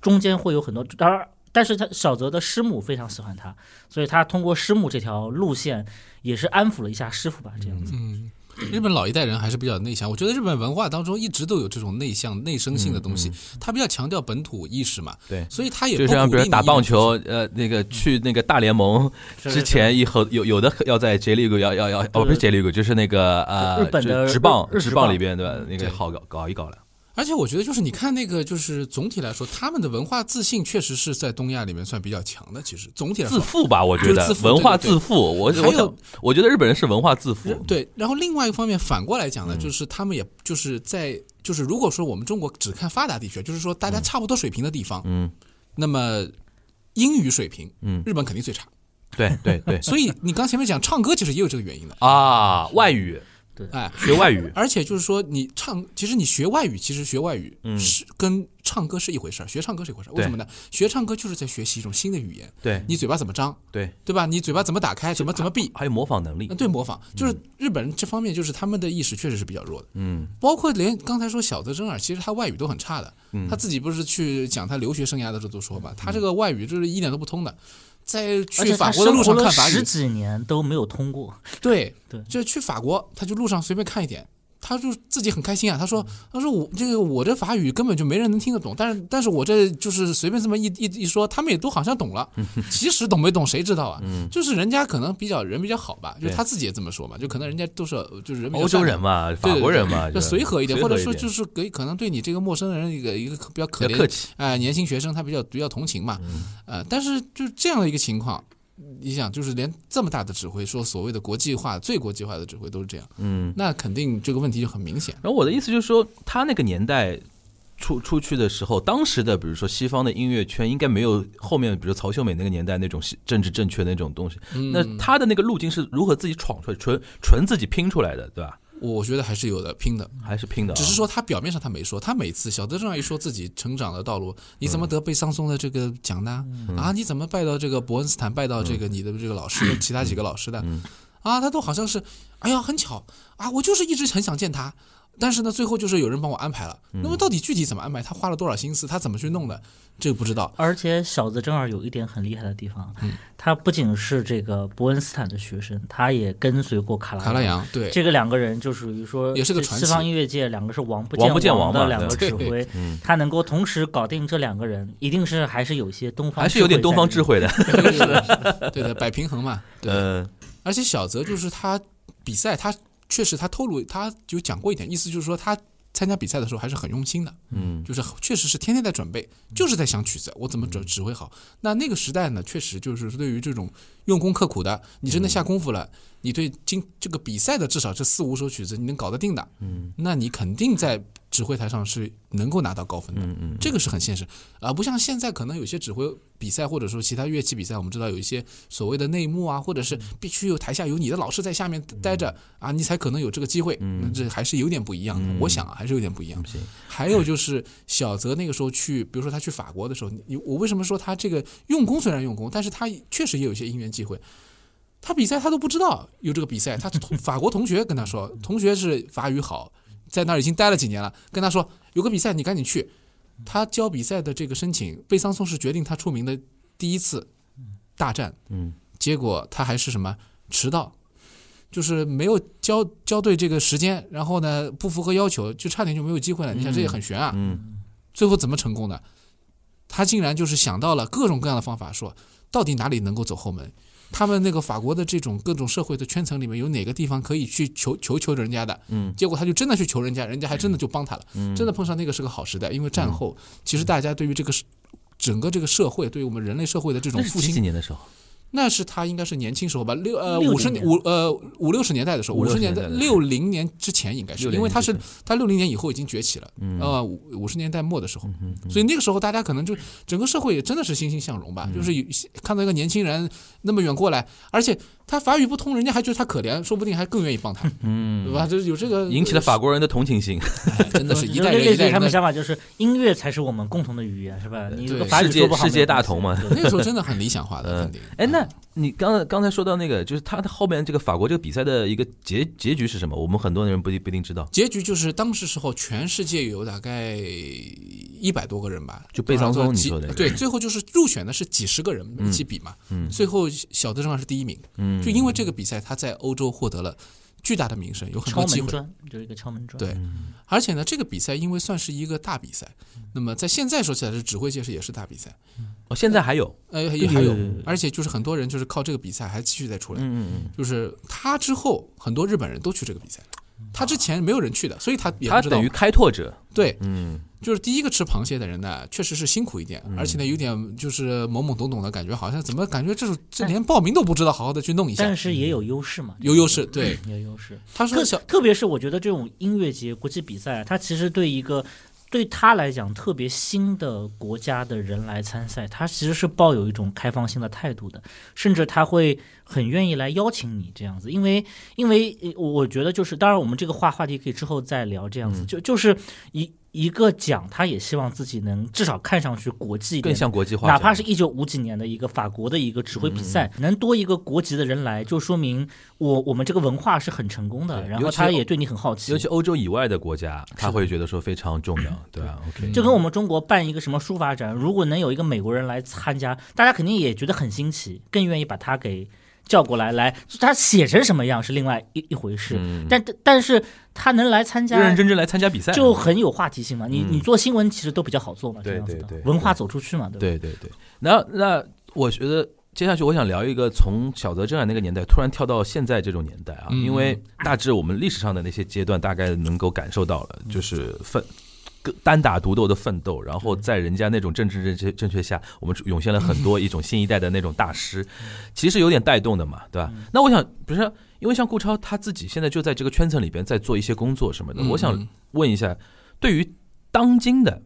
中间会有很多，当然，但是他小泽的师母非常喜欢他，所以他通过师母这条路线也是安抚了一下师傅吧，这样子。嗯，日本老一代人还是比较内向，我觉得日本文化当中一直都有这种内向、内生性的东西，他比较强调本土意识嘛，对所以他也就不鼓励你像比如打棒球，呃，那个去那个大联盟之前，以后有有的要在 J League 要要要哦，不是 J League，就是那个呃，日本的职职棒日日职棒里边对吧？那个好搞搞一搞了。而且我觉得，就是你看那个，就是总体来说，他们的文化自信确实是在东亚里面算比较强的。其实总体来说，自负吧，我觉得是自负文化自负。我还有我觉得日本人是文化自负。对。然后另外一个方面，反过来讲嗯呢，就是他们也就是在就是如果说我们中国只看发达地区，就是说大家差不多水平的地方，嗯那么英语水平，嗯，日本肯定最差。对对对所以你刚前面讲唱歌，其实也有这个原因的。啊，外语哎，学外语，而且就是说，你唱，其实你学外语，其实学外语嗯是跟唱歌是一回事儿，学唱歌是一回事儿。为什么呢？学唱歌就是在学习一种新的语言，对你嘴巴怎么张，对，对吧？你嘴巴怎么打开，怎么怎么闭，还有模仿能力呃。对模仿，就是日本人这方面，就是他们的意识确实是比较弱的。嗯包括连刚才说小泽征尔，其实他外语都很差的。嗯他自己不是去讲他留学生涯的时候都说嘛，他这个外语就是一点都不通的。在去法国的路上看法语，十几年都没有通过，对对。就去法国，他就路上随便看一点，他就自己很开心啊。他说：“他说我这个我这法语根本就没人能听得懂，但是但是我这就是随便这么一一一说，他们也都好像懂了。[LAUGHS] 其实懂没懂谁知道啊？就是人家可能比较人比较好吧，就对他自己也这么说嘛，就可能人家都是就是人比较欧洲。人嘛，法国人嘛，就随和一点，或者说就是给可能对你这个陌生人一个一个比较可怜。哎、年轻学生他比较比较同情嘛，嗯呃，但是就这样的一个情况，你想就是连这么大的指挥，说所谓的国际化、最国际化的指挥都是这样，嗯。那肯定这个问题就很明显。然后我的意思就是说，他那个年代出出去的时候，当时的比如说西方的音乐圈应该没有后面比如曹秀美那个年代那种政治正确的那种东西。嗯那他的那个路径是如何自己闯出来，纯纯自己拼出来的，对吧？我觉得还是有的拼的，还是拼的啊、只是说他表面上他没说，他每次小德正一说自己成长的道路，你怎么得贝桑松的这个奖呢？啊，你怎么拜到这个伯恩斯坦，拜到这个你的这个老师，[COUGHS] 其他几个老师的？啊，他都好像是，哎呀，很巧啊，我就是一直很想见他，但是呢，最后就是有人帮我安排了。那么到底具体怎么安排？他花了多少心思？他怎么去弄的？这个不知道。而且小泽正好有一点很厉害的地方，嗯他不仅是这个伯恩斯坦的学生，他也跟随过卡拉卡拉扬对，这个两个人就属于说也是个传奇西方音乐界两个是王不王不见王的两个指挥嗯，他能够同时搞定这两个人，一定是还是有些东方还是有点东方智慧慧的。[LAUGHS] 对对对对的，摆平衡嘛。对，呃，而且小泽就是他比赛，他确实他透露，他就讲过一点，意思就是说他参加比赛的时候还是很用心的，嗯。就是确实是天天在准备，就是在想曲子，我怎么指指挥好。那那个时代呢，确实就是对于这种用功刻苦的，你真的下功夫了，你对今这个比赛的至少这四五首曲子你能搞得定的，嗯。那你肯定在指挥台上是能够拿到高分的。嗯嗯，这个是很现实，而、不像现在可能有些指挥比赛或者说其他乐器比赛，我们知道有一些所谓的内幕啊，或者是必须有台下有你的老师在下面待着啊，你才可能有这个机会。这还是有点不一样的，嗯我想啊，还是有点不一样。行，还有就是小泽那个时候去，比如说他去法国的时候，你我为什么说他这个用功虽然用功，但是他确实也有一些因缘际会。他比赛他都不知道有这个比赛，他同 [LAUGHS] 法国同学跟他说，同学是法语好，在那儿已经待了几年了，跟他说有个比赛你赶紧去。他交比赛的这个申请，贝桑松是决定他出名的第一次大战，嗯结果他还是什么迟到，就是没有交交对这个时间，然后呢不符合要求，就差点就没有机会了。你想这也很悬啊。嗯最后怎么成功的？他竟然就是想到了各种各样的方法，说到底哪里能够走后门。他们那个法国的这种各种社会的圈层里面，有哪个地方可以去求求求人家的？嗯结果他就真的去求人家，人家还真的就帮他了。嗯，真的碰上那个是个好时代，因为战后其实大家对于这个整个这个社会，对于我们人类社会的这种复兴几年的时候？那是他应该是年轻时候吧，六呃五十年五呃五六十年代的时候，五十年代六零年之前应该是，60因为他是他六零年以后已经崛起了，嗯呃五五十年代末的时候，嗯所以那个时候大家可能就整个社会也真的是欣欣向荣吧，就是有看到一个年轻人那么远过来，而且他法语不通，人家还觉得他可怜，说不定还更愿意帮他，嗯对吧？就是有这个引起了法国人的同情心。[LAUGHS] 哎真的是一代一代人的。想法就是音乐才是我们共同的语言，是吧？你这个法语世界说不好世界大同嘛 [LAUGHS] 那个时候真的很理想化的，嗯肯定。哎，那啊你刚才刚才说到那个，就是他的后面这个法国这个比赛的一个结结局是什么？我们很多人不一不一定知道。结局就是当时时候，全世界有大概一百多个人吧，就贝桑松你几说的对，最后就是入选的是几十个人一起比嘛，嗯最后小德正好是第一名，嗯，就因为这个比赛，他在欧洲获得了巨大的名声，有很多机会。敲门砖就是一个敲门砖。对，而且呢，这个比赛因为算是一个大比赛，那么在现在说起来是指挥界是也是大比赛，哦，现在还有，呃，也还有而且就是很多人就是靠这个比赛还继续再出来，嗯嗯嗯。就是他之后很多日本人都去这个比赛，他之前没有人去的，所以他他等于开拓者。对，嗯就是第一个吃螃蟹的人呢，确实是辛苦一点，而且呢有点就是懵懵懂懂的感觉，好像怎么感觉这种这连报名都不知道好好的去弄一下但，是也有优势嘛，有优势。对，有优势。他说小特特别是我觉得这种音乐节、国际比赛，它其实对一个对他来讲特别新的国家的人来参赛，他其实是抱有一种开放性的态度的，甚至他会很愿意来邀请你这样子，因为因为呃我觉得就是，当然我们这个话话题可以之后再聊，这样子、就就是一一个奖，他也希望自己能至少看上去国际一点更像国际化，哪怕是一九五几年的一个法国的一个指挥比赛，嗯能多一个国籍的人来，就说明我我们这个文化是很成功的，然后他也对你很好奇。尤。其欧洲以外的国家，他会觉得说非常重要，[LAUGHS] 对吧？OK，就跟我们中国办一个什么书法展，如果能有一个美国人来参加，大家肯定也觉得很新奇，更愿意把他给叫过来。来，他写成什么样是另外一一回事，嗯但但是他能来参加，认认真真来参加比赛，就很有话题性嘛。你嗯你做新闻其实都比较好做嘛，这对样子的对对文化走出去嘛，对吧？对对对。那那我觉得接下去我想聊一个从小泽征尔那个年代突然跳到现在这种年代啊，嗯因为大致我们历史上的那些阶段大概能够感受到了，就是奋。个单打独斗的奋斗，然后在人家那种政治正确正确下，我们涌现了很多一种新一代的那种大师，其实有点带动的嘛，对吧？那我想，不是因为像顾超他自己现在就在这个圈层里边在做一些工作什么的，嗯我想问一下，对于当今的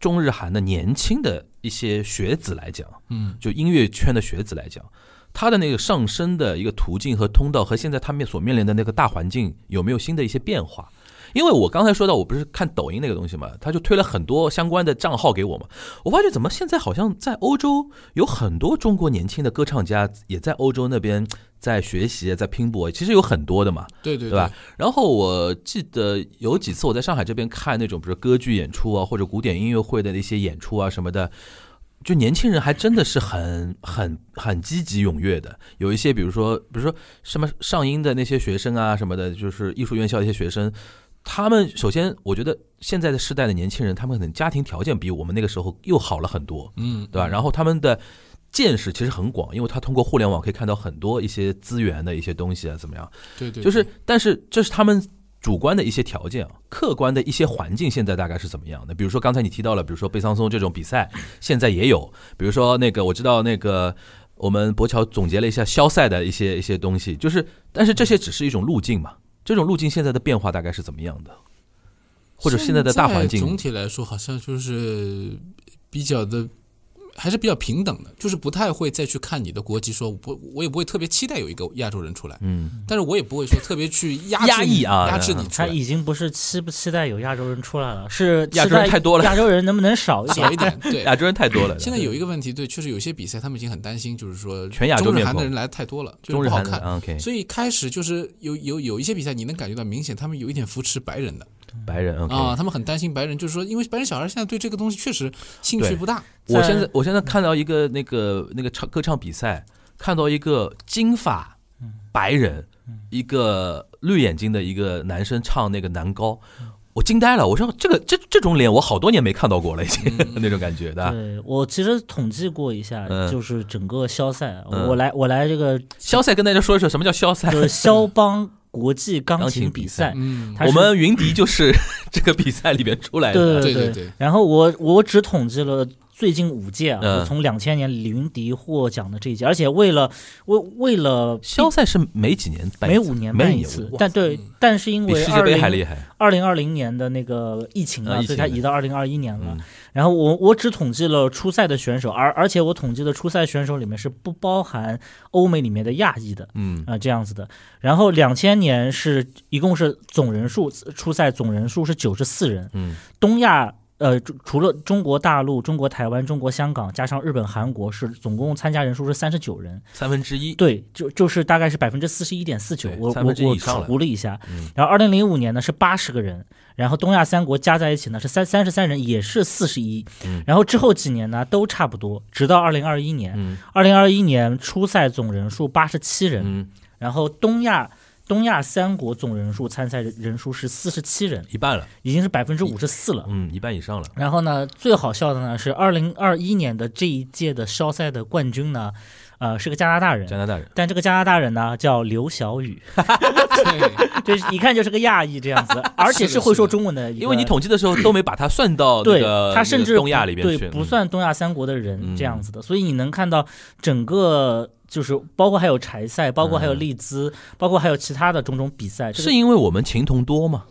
中日韩的年轻的一些学子来讲，嗯就音乐圈的学子来讲，他的那个上升的一个途径和通道，和现在他们所面临的那个大环境有没有新的一些变化？因为我刚才说到，我不是看抖音那个东西嘛，他就推了很多相关的账号给我嘛，我发觉怎么现在好像在欧洲有很多中国年轻的歌唱家也在欧洲那边在学习，在拼搏，其实有很多的嘛。对对对吧？然后我记得有几次我在上海这边看那种，比如歌剧演出啊，或者古典音乐会的那些演出啊什么的，就年轻人还真的是很很很积极踊跃的。有一些比如说，比如说什么上音的那些学生啊什么的，就是艺术院校一些学生。他们首先，我觉得现在的时代的年轻人，他们可能家庭条件比我们那个时候又好了很多，嗯，对吧？然后他们的见识其实很广，因为他通过互联网可以看到很多一些资源的一些东西啊，怎么样？对对，就是，但是这是他们主观的一些条件啊，客观的一些环境现在大概是怎么样的？比如说刚才你提到了，比如说贝桑松这种比赛，现在也有，比如说那个我知道那个我们博乔总结了一下肖赛的一些一些东西，就是，但是这些只是一种路径嘛，这种路径现在的变化大概是怎么样的？或者现在的大环境总体来说好像就是比较的。还是比较平等的，就是不太会再去看你的国籍，说我不，我也不会特别期待有一个亚洲人出来，嗯，但是我也不会说特别去压压制你抑啊压制你出来，他已经不是期不期待有亚洲人出来了，是亚洲人太多了亚洲人能不能少一点？少一点，对，[LAUGHS] 亚洲人太多了。现在有一个问题，对，确实有些比赛他们已经很担心，就是说全亚洲面孔中日韩的人来太多了，就是不好看。所以开始就是有有有一些比赛，你能感觉到明显他们有一点扶持白人的白人啊，他们很担心白人，就是说，因为白人小孩现在对这个东西确实兴趣不大。我现在我现在看到一个那个那个唱歌唱比赛，看到一个金发白人一个绿眼睛的一个男生唱那个男高，我惊呆了，我说这个这这种脸我好多年没看到过了，已经 [LAUGHS] 那种感觉的。对我其实统计过一下，嗯。就是整个肖赛，嗯。我来我来这个肖赛跟大家说一说什么叫肖赛？[LAUGHS] 就是肖邦国际钢钢琴琴比比赛赛，嗯，我们云迪就是 [LAUGHS] 这个比赛里边出来的。对对对然后我我只统计了最近五届啊，嗯。我从两千年李云迪获奖的这一届，而且为了为为了肖赛是每几年办？每五年办一次，但对，但是因为世界为二零杯还厉害。二零二零年的那个疫情啊，所以它移到二零二一年了。嗯。然后我我只统计了初赛的选手，而而且我统计的初赛选手里面是不包含欧美里面的亚裔的。嗯啊、这样子的。然后两千年是一共是总人数初赛总人数是九十四人，嗯东亚呃除除了中国大陆、中国台湾、中国香港加上日本、韩国是总共参加人数是三十九人，三分之一。对，就就是大概是百分之四十一点四九对，我我我除了一下嗯，然后二零零五年呢是八十个人，然后东亚三国加在一起呢是三三十三人，也是四十一嗯，然后之后几年呢都差不多，直到二零二一年，嗯。二零二一年初赛总人数八十七人，嗯，然后东亚东亚三国总人数参赛人人数是四十七人，一半了。已经是百分之五十四了。嗯，一半以上了。然后呢，最好笑的呢是二零二一年的这一届的肖赛的冠军呢，呃，是个加拿大人加。拿大人。但这个加拿大人呢叫刘小雨，[LAUGHS] 对，就是一看就是个亚裔这样子，[LAUGHS] 而且是会说中文的。因为你统计的时候都没把他算到那对个他甚至东亚里边去，对不算东亚三国的人嗯这样子的，所以你能看到整个就是包括还有柴赛，包括还有嗯利兹，包括还有其他的种种比赛，这个是因为我们情同多吗？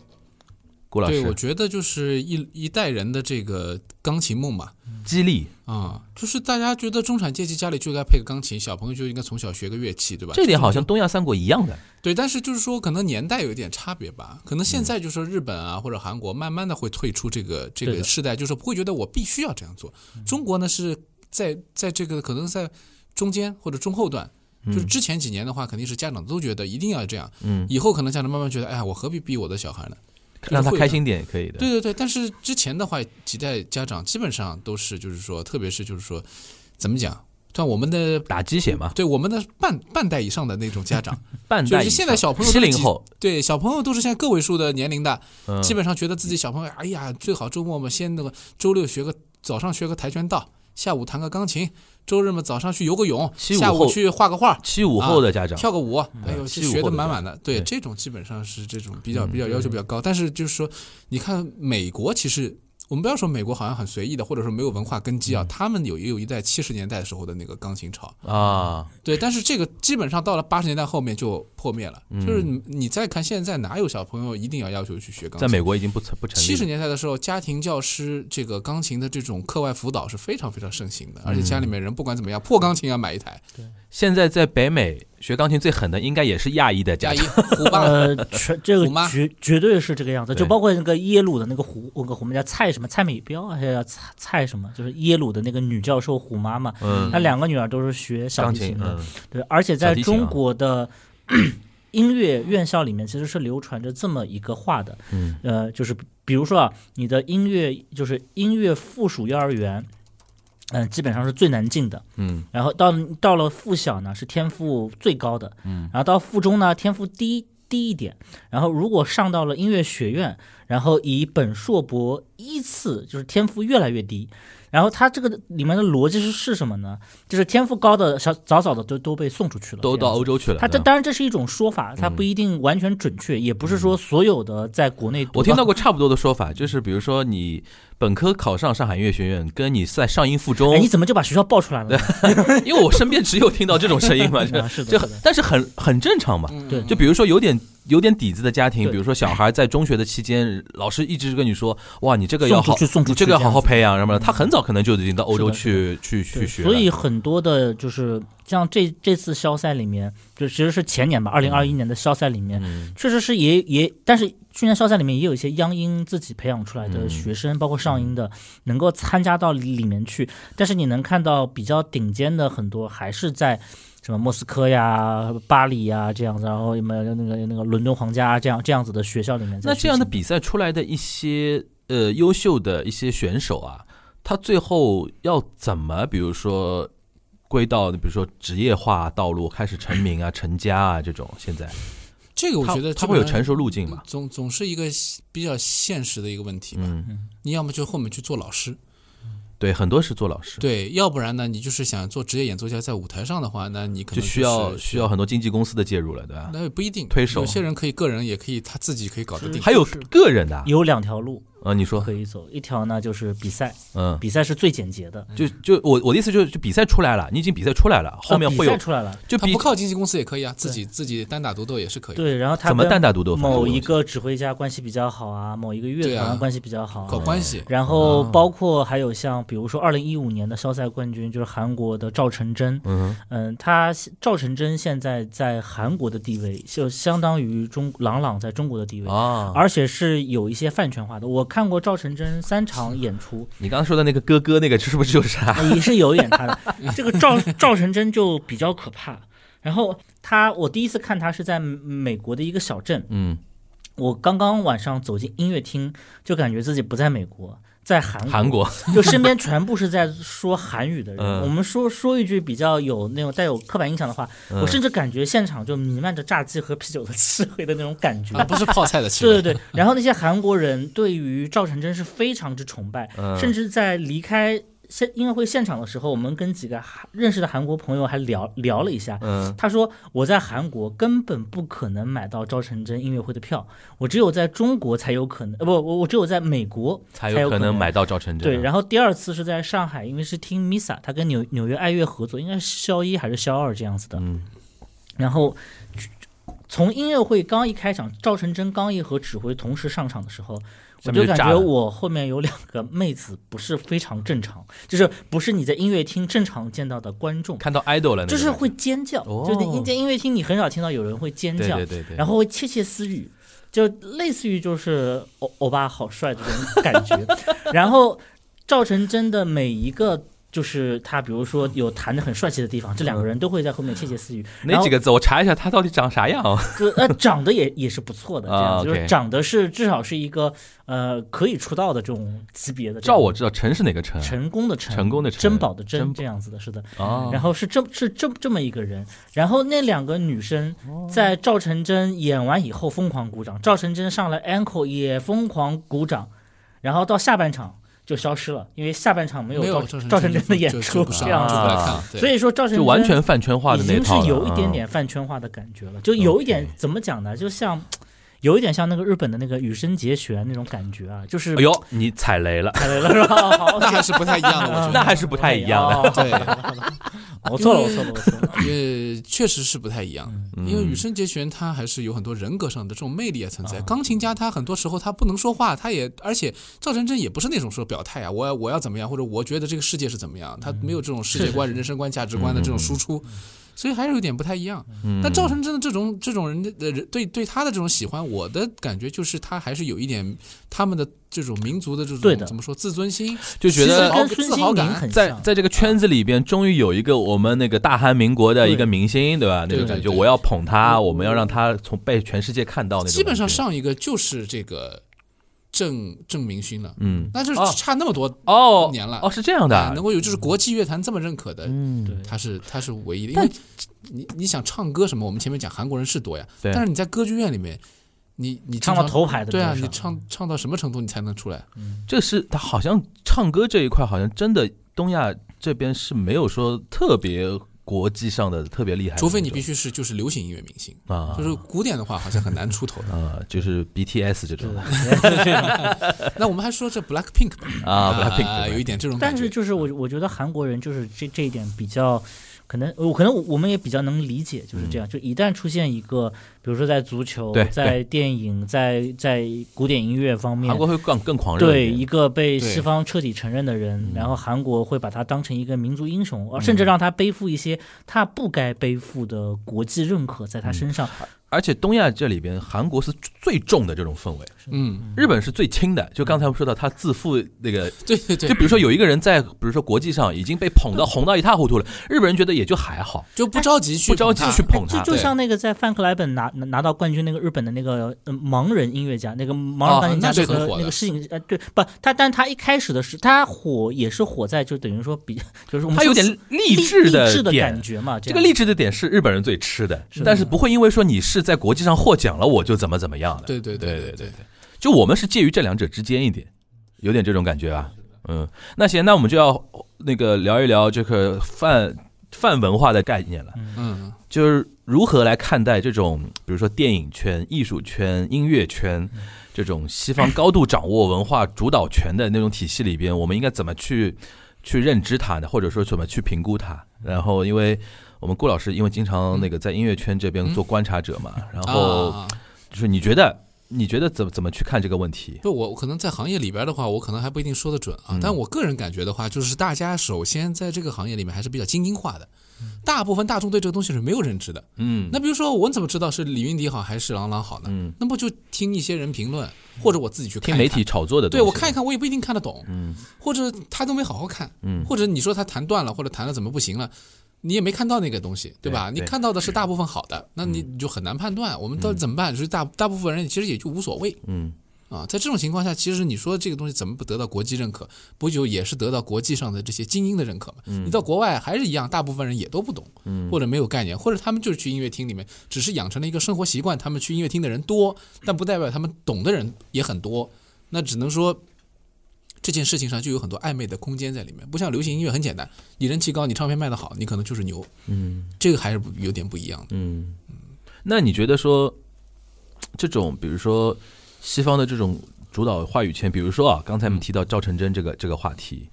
对，我，觉得就是一一代人的这个钢琴梦嘛，激励啊、就是大家觉得中产阶级家里就该配个钢琴，小朋友就应该从小学个乐器，对吧？这点好像东亚三国一样的。对，但是就是说，可能年代有一点差别吧。可能嗯现在就是说日本啊或者韩国，慢慢的会退出这个这个世代，就是不会觉得我必须要这样做。中国呢是在在这个可能在中间或者中后段，就是之前几年的话，肯定是家长都觉得一定要这样。嗯，以后可能家长慢慢觉得，哎呀，我何必逼我的小孩呢？就是让他开心点也可以的。对对对，但是之前的话，几代家长基本上都是，就是说，特别是就是说，怎么讲？像我们的打鸡血嘛，对我们的半半代以上的那种家长，[LAUGHS] 半代就是现在小朋友七零后，对小朋友都是现在个位数的年龄的，嗯基本上觉得自己小朋友，哎呀，最好周末嘛，先那个周六学个早上学个跆拳道，下午弹个钢琴，周日嘛早上去游个泳，下午去画个画，七五后的家长，跳个舞，哎呦，这学的满满的。对，对。这种基本上是这种比较嗯比较要求比较高。但是就是说，你看美国，其实我们不要说美国好像很随意的，或者说没有文化根基嗯啊，他们有也有一代七十年代的时候的那个钢琴潮。啊，对，但是这个基本上到了八十年代后面就破灭了。嗯就是你你再看现在哪有小朋友一定要要求去学钢琴？在美国已经不成不。七十年代的时候，家庭教师这个钢琴的这种课外辅导是非常非常盛行的，而且家里面人不管怎么样，破钢琴要买一台。现在在北美学钢琴最狠的应该也是亚裔的家长。虎爸，呃，全这个绝绝对是这个样子，就包括那个耶鲁的那个虎，那个我们叫蔡什么蔡美彪，还是叫蔡蔡什么，就是耶鲁的那个女教授虎妈妈，嗯，她两个女儿都是学小钢琴，提琴的，嗯，对，而且在中国的音乐院校里面，其实是流传着这么一个话的，嗯，呃，就是比如说啊，你的音乐就是音乐附属幼儿园，嗯、基本上是最难进的，嗯，然后到到了附小呢，是天赋最高的，嗯，然后到附中呢，天赋低低一点，然后如果上到了音乐学院，然后以本硕博依次，就是天赋越来越低。然后它这个里面的逻辑是是什么呢？就是天赋高的小早早的都都被送出去了，都到欧洲去了。它这嗯当然这是一种说法，它不一定完全准确，也不是说所有的在国内我听到过差不多的说法，就是比如说你本科考上上海音乐学院，跟你在上音附中哎，，你怎么就把学校报出来了？[LAUGHS] 因为我身边只有听到这种声音嘛，[LAUGHS] 就是的这是的但是很很正常嘛。嗯对就比如说有点有点底子的家庭，比如说小孩在中学的期间，老师一直跟你说，哇，你这个要好，[LAUGHS] 你这个要好好培养，什么的。他很早可能就已经到欧洲去去去，学。所以很多的就是像这这次肖赛里面，就其实是前年吧，二零二一年的肖赛里面，嗯确实是也也，但是去年肖赛里面也有一些央音自己培养出来的嗯学生，包括上音的，能够参加到里面去。但是你能看到比较顶尖的很多还是在什么莫斯科呀、巴黎呀这样子，然后有没有那个那个伦敦皇家啊这样这样子的学校里面那这样的比赛出来的一些呃优秀的一些选手啊，他最后要怎么，比如说归到比如说职业化道路，开始成名啊、成家啊这种，现在这个我觉得他会有成熟路径嘛？总总是一个比较现实的一个问题吧。嗯，你要么就后面去做老师，对，很多是做老师，对，要不然呢，你就是想做职业演奏家，在舞台上的话，那你可能就需要需要很多经纪公司的介入了，对吧？那也不一定，推手有些人可以个人也可以他自己可以搞得定。还有个人的啊，有两条路呃，你说，可以走，一条呢就是比赛，嗯，比赛是最简洁的，就就我我的意思就是，就比赛出来了，你已经比赛出来了，后面呃会有比赛出来了，就比不靠经纪公司也可以啊，自己自己单打独斗也是可以。对，然后他怎么单打独斗某一个指挥家关系比较好啊，某一个乐团关系比较好啊、搞关系，然后包括还有像比如说二零一五年的肖赛冠军就是韩国的赵成真，嗯嗯，他赵成真现在在韩国的地位就相当于中郎朗在中国的地位。啊，而且是有一些饭圈化的，我看过赵成真三场演出，你刚刚说的那个哥哥那个是不是就是他？也是有演他的。[LAUGHS] 这个赵赵成真就比较可怕。然后他，我第一次看他是在美国的一个小镇，嗯，我刚刚晚上走进音乐厅，就感觉自己不在美国，在韩韩国，[LAUGHS] 就身边全部是在说韩语的人。嗯我们说说一句比较有那种带有刻板印象的话，嗯我甚至感觉现场就弥漫着炸鸡和啤酒的 [LAUGHS] 气味的那种感觉。啊，不是泡菜的气 [LAUGHS] 味。对对对，然后那些韩国人对于赵成真是非常之崇拜，嗯甚至在离开现音乐会现场的时候，我们跟几个韩认识的韩国朋友还聊聊了一下。嗯他说我在韩国根本不可能买到赵成真音乐会的票，我只有在中国才有可能，呃不，我我只有在美国才有可有可能买到赵成真。对，然后第二次是在上海，因为是听 Misa，他跟纽纽约爱乐合作，应该是肖一还是肖二这样子的。嗯然后从音乐会刚一开场，赵成真、刚一和指挥同时上场的时候，我就感觉我后面有两个妹子不是非常正常，[LAUGHS] 就是不是你在音乐厅正常见到的观众，就是会尖叫，哦就是你在音乐厅你很少听到有人会尖叫，对对对对，然后会窃窃私语，就类似于就是欧欧巴好帅的这种感觉。[LAUGHS] 然后赵成真的每一个。就是他，比如说有弹的很帅气的地方，这两个人都会在后面窃窃私语。哪几个字？我查一下他到底长啥样。[LAUGHS] 哥呃长得也也是不错的，这样就是长得是至少是一个呃可以出道的这种级别的这样。照我知道，陈是哪个陈？成功的陈，成功的成珍宝的珍，这样子的，是的。哦，然后是这是这这么一个人，然后那两个女生哦在赵成真演完以后疯狂鼓掌，赵成真上来 encore 也疯狂鼓掌，然后到下半场就消失了，因为下半场没没有赵成赵成真的演出这样子所以说赵成真就完全饭圈化的已经是有一点嗯点饭圈化的感觉了，就有一点怎么讲呢？就像有一点像那个日本的那个羽生结弦那种感觉啊，就是哎呦，你踩雷了，踩雷了是吧？[LAUGHS] 好，那还是不太一样的，我觉得。那还是不太一样的。对，[LAUGHS] 我错了，我错了，我错了。也确实是不太一样，嗯因为羽生结弦他还是有很多人格上的这种魅力也存在。啊钢琴家他很多时候他不能说话，他也而且赵真真也不是那种说表态啊，我要我要怎么样，或者我觉得这个世界是怎么样，他没有这种世界观、人生观、价值观的这种输出。所以还是有点不太一样，嗯。但赵成真的这种这种人的呃人对对他的这种喜欢，我的感觉就是他还是有一点他们的这种民族的这种怎么说自尊心，就觉得自豪感在在这个圈子里边，终于有一个我们那个大韩民国的一个明星，对吧？那种感觉，我要捧他，我们要让他从被全世界看到那种。基本上上一个就是这个郑郑明勋了，嗯。那就是哦。差那么多哦。年了。哦，是这样的能够有就是国际乐坛这么认可的，嗯。对。他是他是唯一的。因但为你你想唱歌什么，我们前面讲韩国人是多呀，对。但是你在歌剧院里面，你你唱到头牌的对啊，你唱唱到什么程度你才能出来？嗯。这是他好像唱歌这一块，好像真的东亚这边是没有说特别国际上的特别厉害除非你必须是就是流行音乐明星，啊，就是古典的话好像很难出头的。啊，就是 BTS 这种 [LAUGHS] 那我们还说这 Black Pink 吧，啊，Blackpink 啊有一点这种感觉。但是就是我我觉得韩国人就是这这一点比较。可能我可能我们也比较能理解，就是这样。就一旦出现一个，比如说在足球、在电影、在在古典音乐方面韩，国会更更狂热对一个被西方彻底承认的人，嗯。然后韩国会把他当成一个民族英雄，而甚至让他背负一些他不该背负的国际认可在他身上。而且东亚这里边，韩国是最重的这种氛围，嗯，日本是最轻的。就刚才我们说到他自负那个，[LAUGHS] 对对对。就，比如说有一个人在，比如说国际上已经被捧到红到一塌糊涂了，日本人觉得也就还好，就不着急去不着急去捧他。就就像那个在范克莱本拿拿拿到冠军那个日本的那个、呃、盲人音乐家，那个盲人钢琴家和那个事情呃对不他，但他一开始的是他火也是火在就等于说比 [LAUGHS] 就是我们他有点励励志励志的感，觉嘛，这个励志的点是日本人最吃的。但是不会因为说你是是在国际上获奖了我就怎么怎么样了。对对对对对对，就我们是介于这两者之间一点，有点这种感觉吧。嗯，那行，那我们就要那个聊一聊这个泛泛文化的概念了。嗯就是如何来看待这种，比如说电影圈、艺术圈、音乐圈这种西方高度掌握文化主导权的那种体系里边，我们应该怎么去去认知它呢？或者说怎么去评估它？然后，因为我们顾老师因为经常那个在音乐圈这边做观察者嘛，然后啊就是你觉得你觉得怎么怎么去看这个问题？就，我我可能在行业里边的话，我可能还不一定说得准啊。但我个人感觉的话，就是大家首先在这个行业里面还是比较精英化的，大部分大众对这个东西是没有认知的。嗯。那比如说，我怎么知道是李云迪好还是郎朗好呢？嗯，那不就听一些人评论，或者我自己去看媒体炒作的，对我看一看，我也不一定看得懂，嗯。或者他都没好好看，嗯。或者你说他弹断了，或者弹的怎么不行了。你也没看到那个东西，对吧？对对你看到的是大部分好的，那你你就很难判断。我们到底怎么办？就是大大部分人其实也就无所谓嗯啊。在这种情况下，其实你说这个东西怎么不得到国际认可，不就也是得到国际上的这些精英的认可吗？你到国外还是一样，大部分人也都不懂，嗯或者没有概念，或者他们就是去音乐厅里面，只是养成了一个生活习惯，他们去音乐厅的人多，但不代表他们懂的人也很多。那只能说这件事情上就有很多暧昧的空间在里面，不像流行音乐很简单，你人气高，你唱片卖得好，你可能就是牛，嗯。这个还是有点不一样的。嗯，那你觉得说这种，比如说西方的这种主导话语权，比如说啊，刚才我们提到赵成真这个这个话题，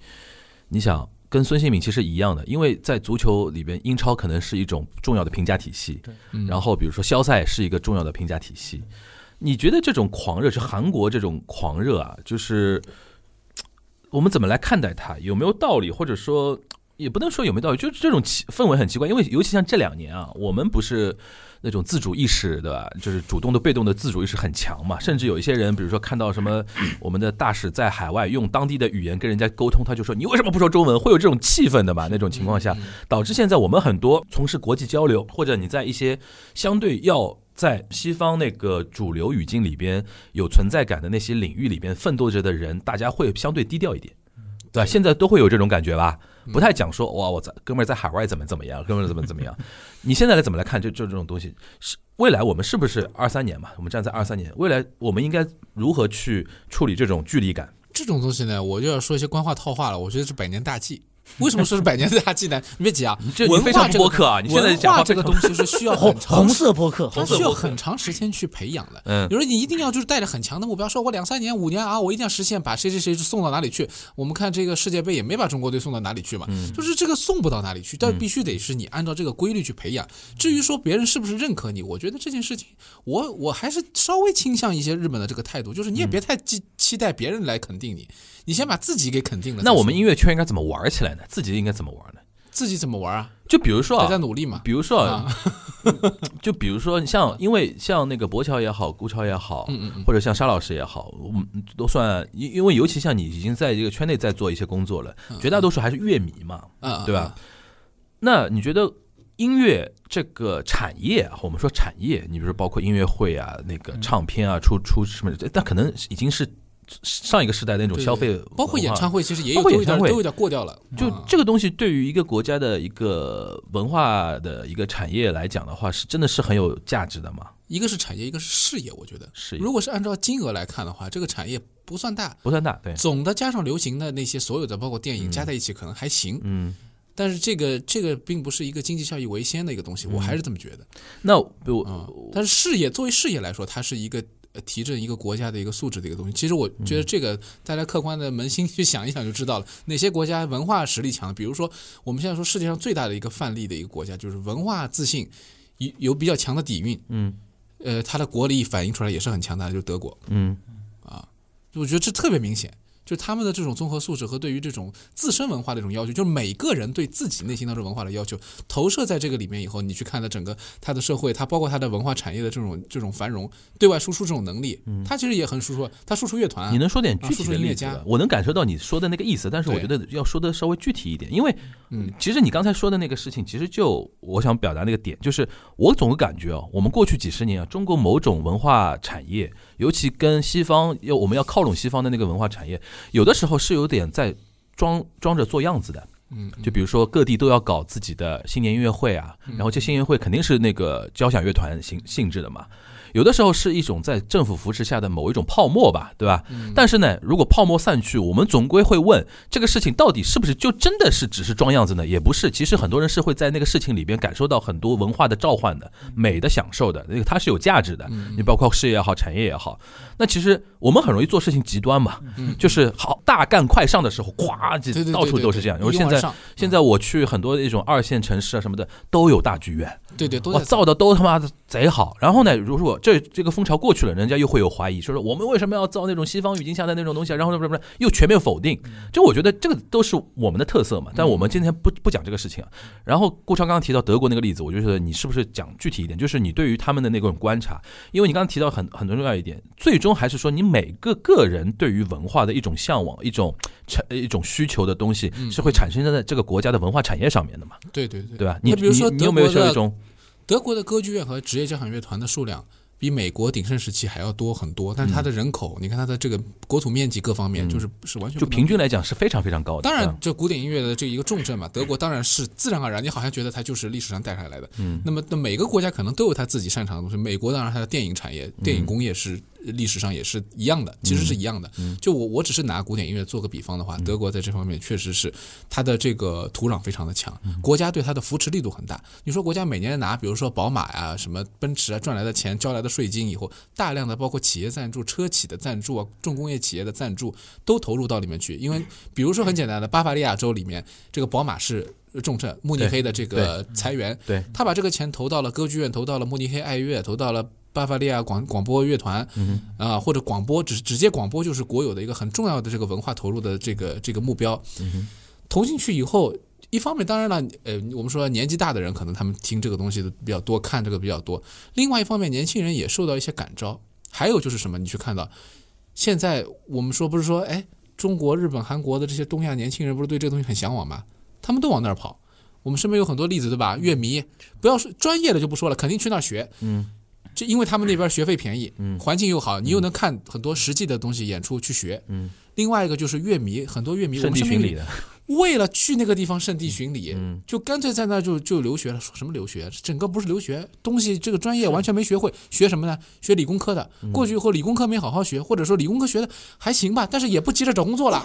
你想跟孙兴敏其实一样的，因为在足球里边，英超可能是一种重要的评价体系，嗯。然后比如说肖赛是一个重要的评价体系。你觉得这种狂热，是韩国这种狂热啊，就是我们怎么来看待它？有没有道理？或者说，也不能说有没有道理，就是这种奇氛围很奇怪。因为尤其像这两年啊，我们不是那种自主意识，对吧？就是主动的、被动的自主意识很强嘛。甚至有一些人，比如说看到什么 [COUGHS] 我们的大使在海外用当地的语言跟人家沟通，他就说你为什么不说中文？会有这种气氛的嘛？那种情况下，导致现在我们很多从事国际交流，或者你在一些相对要在西方那个主流语境里边有存在感的那些领域里边奋斗着的人，大家会相对低调一点，对吧？现在都会有这种感觉吧？不太讲说哇，我在哥们儿在海外怎么怎么样，哥们儿怎么怎么样。[LAUGHS] 你现在来怎么来看这这这种东西？是未来我们是不是二三年嘛？我们站在二三年，未来我们应该如何去处理这种距离感？这种东西呢，我就要说一些官话套话了。我觉得是百年大计。[LAUGHS] 为什么说是百年大计呢？[LAUGHS] 你别急啊，这你文非常化这个播客啊你现在文讲话化这个东西是需要红很长红色播客，它需要很长时间去培养的。嗯有时候你一定要就是带着很强的目标，说我两三年、五年啊，我一定要实现把谁谁谁送到哪里去。我们看这个世界杯也没把中国队送到哪里去嘛，就是这个送不到哪里去，但必须得是你按照这个规律去培养。至于说别人是不是认可你，我觉得这件事情，我我还是稍微倾向一些日本的这个态度，就是你也别太期期待别人来肯定你，你先把自己给肯定了。那我们音乐圈应该怎么玩起来呢？自己应该怎么玩呢？自己怎么玩啊？就比如说大家啊，努力嘛。比如说啊啊，[LAUGHS] 就比如说像，因为像那个博乔也好，顾超也好，嗯嗯嗯或者像沙老师也好，我们都算，因因为尤其像你已经在这个圈内在做一些工作了，绝大多数还是乐迷嘛，嗯，对吧？那你觉得音乐这个产业啊，我们说产业，你比如说包括音乐会啊、那个唱片啊、出出什么，但可能已经是上一个时代的那种消费，包括演唱。会，其实也有包括都有点都有点过掉了。就嗯这个东西对于一个国家的一个文化的一个产业来讲的话，是真的是很有价值的嘛？一个是产业，一个是事业。我觉得，如果是按照金额来看的话，这个产业不算大，不算大，对，总的加上流行的那些所有的，包括电影加在一起可能还行。嗯。但是这个这个并不是一个经济效益为先的一个东西，我还是这么觉得。那我嗯，但是事业作为事业来说，它是一个呃提振一个国家的一个素质的一个东西。其实我觉得这个大家客观的扪心去想一想就知道了，哪些国家文化实力强。比如说我们现在说世界上最大的一个范例的一个国家，就是文化自信有有比较强的底蕴，嗯呃，它的国力反映出来也是很强大的，就是德国。嗯啊我觉得这特别明显，就他们的这种综合素质和对于这种自身文化的一种要求，就是每个人对自己内心当中文化的要求，投射在这个里面以后，你去看它整个它的社会，它包括它的文化产业的这种这种繁荣，对外输出这种能力，它其实也很输出，它输出乐团啊，你能说点具啊体的例子吗？我能感受到你说的那个意思，但是我觉得要说的稍微具体一点，因为嗯其实你刚才说的那个事情，其实就我想表达那个点，就是我总感觉哦，我们过去几十年啊，中国某种文化产业，尤其跟西方要我们要靠拢西方的那个文化产业，有的时候是有点在装装着做样子的。嗯，就比如说各地都要搞自己的新年音乐会啊，然后这新年会肯定是那个交响乐团性性质的嘛。有的时候是一种在政府扶持下的某一种泡沫吧，对吧？但是呢，如果泡沫散去，我们总归会问这个事情到底是不是就真的是只是装样子呢？也不是，其实很多人是会在那个事情里边感受到很多文化的召唤的、美的享受的，那个它是有价值的。你包括事业也好，产业也好，那其实我们很容易做事情极端嘛，就是好大干快上的时候，咵就到处都是这样。因为现在现在我去很多那种二线城市啊什么的都有大剧院，对对，都造的都他妈的贼好。然后呢，如果这这个风潮过去了，人家又会有怀疑，说说我们为什么要造那种西方语境下的那种东西啊？然后不是不是又全面否定。就我觉得这个都是我们的特色嘛。但我们今天不不讲这个事情啊。然后顾超刚刚提到德国那个例子，我就觉得你是不是讲具体一点？就是你对于他们的那种观察，因为你刚刚提到很很重要一点，最终还是说你每个个人对于文化的一种向往、一种产一种需求的东西，是会产生在这个国家的文化产业上面的嘛？对对对对吧？你比如说你你有没有说一种德国的歌剧院和职业交响乐团的数量比美国鼎盛时期还要多很多，但是它的人口，你看它的这个国土面积各方面，就是是完全就平均来讲是非常非常高的。当然嗯，这古典音乐的这一个重镇嘛，德国当然是自然而然，你好像觉得它就是历史上带下来的。嗯，那么那每个国家可能都有它自己擅长的东西。美国当然它的电影产业、嗯电影工业是历史上也是一样的，其实是一样的。嗯就我我只是拿古典音乐做个比方的话，德国在这方面确实是它的这个土壤非常的强，嗯国家对它的扶持力度很大。你说国家每年拿，比如说宝马呀、什么奔驰啊赚来的钱、交来的税金以后，大量的包括企业赞助、车企的赞助啊、重工业企业的赞助都投入到里面去。因为比如说很简单的，巴伐利亚州里面这个宝马是重镇，慕尼黑的这个裁员，对他把这个钱投到了歌剧院，投到了慕尼黑爱乐，投到了。巴伐利亚广广播乐团，啊、或者广播，只直接广播就是国有的一个很重要的这个文化投入的这个这个目标。投进去以后，一方面当然了，呃，我们说年纪大的人可能他们听这个东西的比较多，看这个比较多；另外一方面，年轻人也受到一些感召。还有就是什么？你去看到，现在我们说不是说，哎，中国、日本、韩国的这些东亚年轻人不是对这个东西很向往吗？他们都往那儿跑。我们身边有很多例子，对吧？乐迷，不要说专业的就不说了，肯定去那儿学。嗯，就因为他们那边学费便宜，嗯。环境又好，你又能看很多实际的东西演出去学。嗯，另外一个就是乐迷，很多乐迷，我圣们身边的，为了去那个地方圣地巡礼，嗯就干脆在那儿就就留学了。说什么留学？整个不是留学，东西这个专业完全没学会，学什么呢？学理工科的。嗯过去以后理工科没好好学，或者说理工科学的还行吧，但是也不急着找工作了。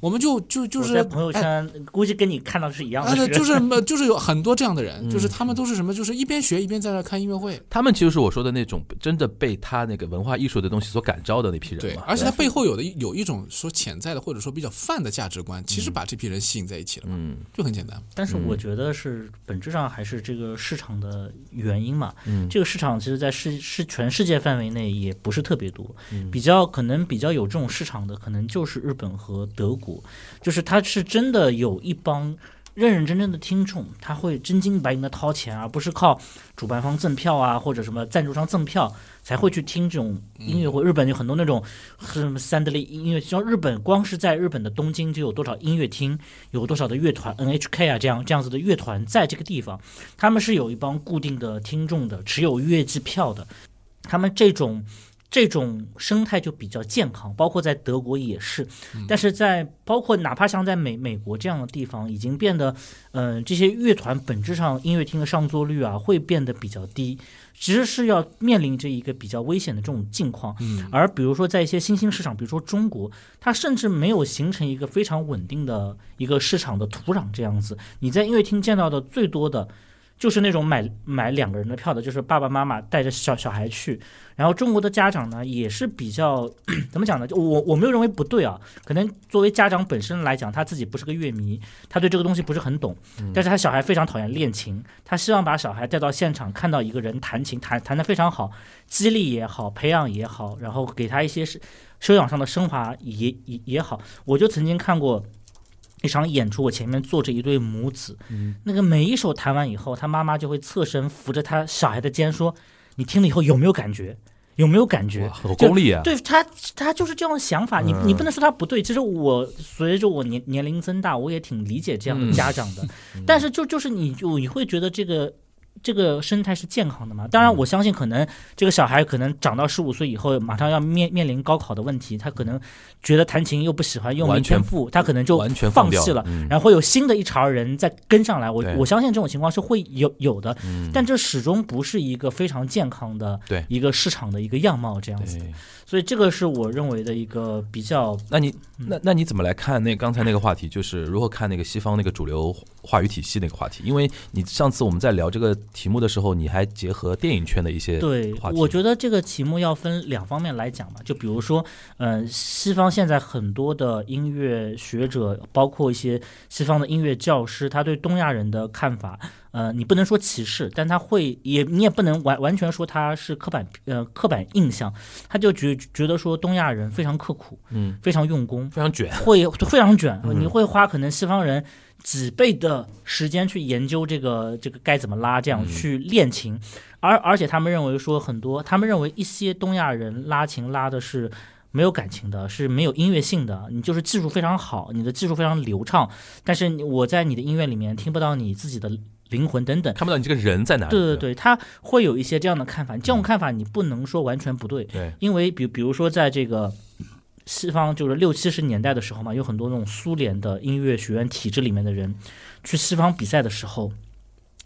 我们就就就是在朋友哎圈估计跟你看到是一样啊，的，那就是呃 [LAUGHS] 就是有很多这样的人，嗯就是他们都是什么，就是一边学一边在那看音乐会。他们其实是我说的那种真的被他那个文化艺术的东西所感召的那批人。，对而且他背后有的有一种说潜在的或者说比较泛的价值观，其实嗯把这批人吸引在一起了嘛，嗯就很简单。但是我觉得是本质上还是这个市场的原因嘛。嗯这个市场其实，在世是全世界范围内也不是特别多，嗯比较可能比较有这种市场的，可能就是日本和德国，就是它是真的有一帮。认认真真的听众，他会真金白银的掏钱，而不是靠主办方赠票啊，或者什么赞助商赠票才会去听这种音乐会。日本有很多那种什么三得利音乐，像日本光是在日本的东京就有多少音乐厅，有多少的乐团 NHK 啊这样这样子的乐团在这个地方，他们是有一帮固定的听众的，持有月季票的，他们这种。这种生态就比较健康，包括在德国也是，但是在包括哪怕像在美美国这样的地方，已经变得，嗯、这些乐团本质上音乐厅的上座率啊会变得比较低，其实是要面临着一个比较危险的这种境况。嗯，而比如说在一些新兴市场，比如说中国，它甚至没有形成一个非常稳定的一个市场的土壤这样子。你在音乐厅见到的最多的。就是那种买买两个人的票的，就是爸爸妈妈带着小小孩去，然后中国的家长呢也是比较 [CLEARS THROAT] 怎么讲呢？就我我没有认为不对啊，可能作为家长本身来讲，他自己不是个乐迷，他对这个东西不是很懂，但是他小孩非常讨厌练琴，他希望把小孩带到现场，看到一个人弹琴，弹弹得非常好，激励也好，培养也好，然后给他一些是修养上的升华也也也好，我就曾经看过。一场演出，我前面坐着一对母子，那个每一首弹完以后，他妈妈就会侧身扶着他小孩的肩说：“你听了以后有没有感觉？有没有感觉哇，？”好功利啊！对他，他就是这样的想法。你嗯你不能说他不对。其实我随着我年年龄增大，我也挺理解这样的嗯家长的。但是就就是你就你会觉得这个这个生态是健康的嘛？当然，我相信可能这个小孩可能长到十五岁以后，马上要面面临高考的问题，他可能觉得弹琴又不喜欢，又没完全天赋，他可能就完全放弃了。嗯。然后会有新的一茬人再跟上来，我我相信这种情况是会有有的，嗯。但这始终不是一个非常健康的对。一个市场的一个样貌这样子。所以这个是我认为的一个比较那你嗯。那那你怎么来看那刚才那个话题，就是如何看那个西方那个主流话语体系那个话题？因为你上次我们在聊这个题目的时候，你还结合电影圈的一些对话，题。我觉得这个题目要分两方面来讲嘛，就比如说，呃，西方现在很多的音乐学者，包括一些西方的音乐教师，他对东亚人的看法，呃，你不能说歧视，但他会也你也不能完完全说他是刻板呃刻板印象，他就觉觉得说东亚人非常刻苦，嗯，非常用功，非常卷，[LAUGHS] 会非常卷，嗯你会花可能西方人 [LAUGHS] 几倍的时间去研究这个这个该怎么拉，这样嗯去练琴，而而且他们认为说很多，他们认为一些东亚人拉琴拉的是。没有感情的，是没有音乐性的。你就是技术非常好，你的技术非常流畅，但是我在你的音乐里面听不到你自己的灵魂等等。看不到你这个人在哪里。对对对，他会有一些这样的看法。这种看法你不能说完全不对，对，因为比比如说在这个西方就是六七十年代的时候嘛，有很多那种苏联的音乐学院体制里面的人去西方比赛的时候，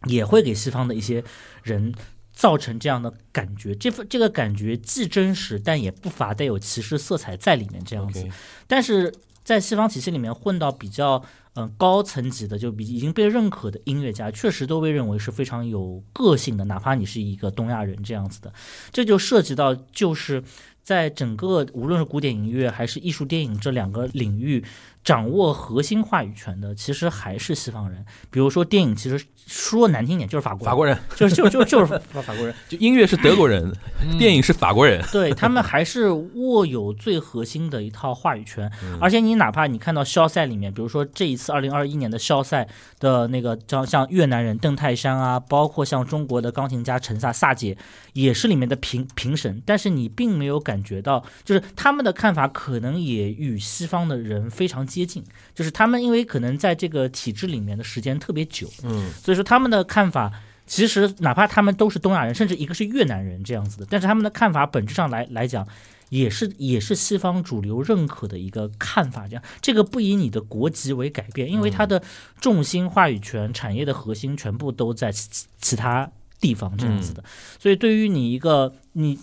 也会给西方的一些人造成这样的感觉。这份这个感觉既真实，但也不乏带有歧视色彩在里面这样子。但是在西方体系里面混到比较嗯、呃高层级的，就比已经被认可的音乐家，确实都被认为是非常有个性的，哪怕你是一个东亚人这样子的，这就涉及到就是。在整个无论是古典音乐还是艺术电影这两个领域，掌握核心话语权的，其实还是西方人。比如说电影，其实说难听点就是法国人，法国人就是就就就是法法国人，[LAUGHS] 就音乐是德国人，电影是法国人。对他们还是握有最核心的一套话语权，嗯而且你哪怕你看到肖赛里面，比如说这一次二零二一年的肖赛的那个像像越南人邓泰山啊，包括像中国的钢琴家陈萨萨姐，也是里面的评评审，但是你并没有感觉到，就是他们的看法可能也与西方的人非常接近，就是他们因为可能在这个体制里面的时间特别久，嗯，所以说他们的看法，其实哪怕他们都是东亚人，甚至一个是越南人这样子的，但是他们的看法本质上来来讲，也是也是西方主流认可的一个看法。这样，这个不以你的国籍为改变，因为它的重心、话语权、产业的核心全部都在其其其他地方这样子的。所以对于你一个你。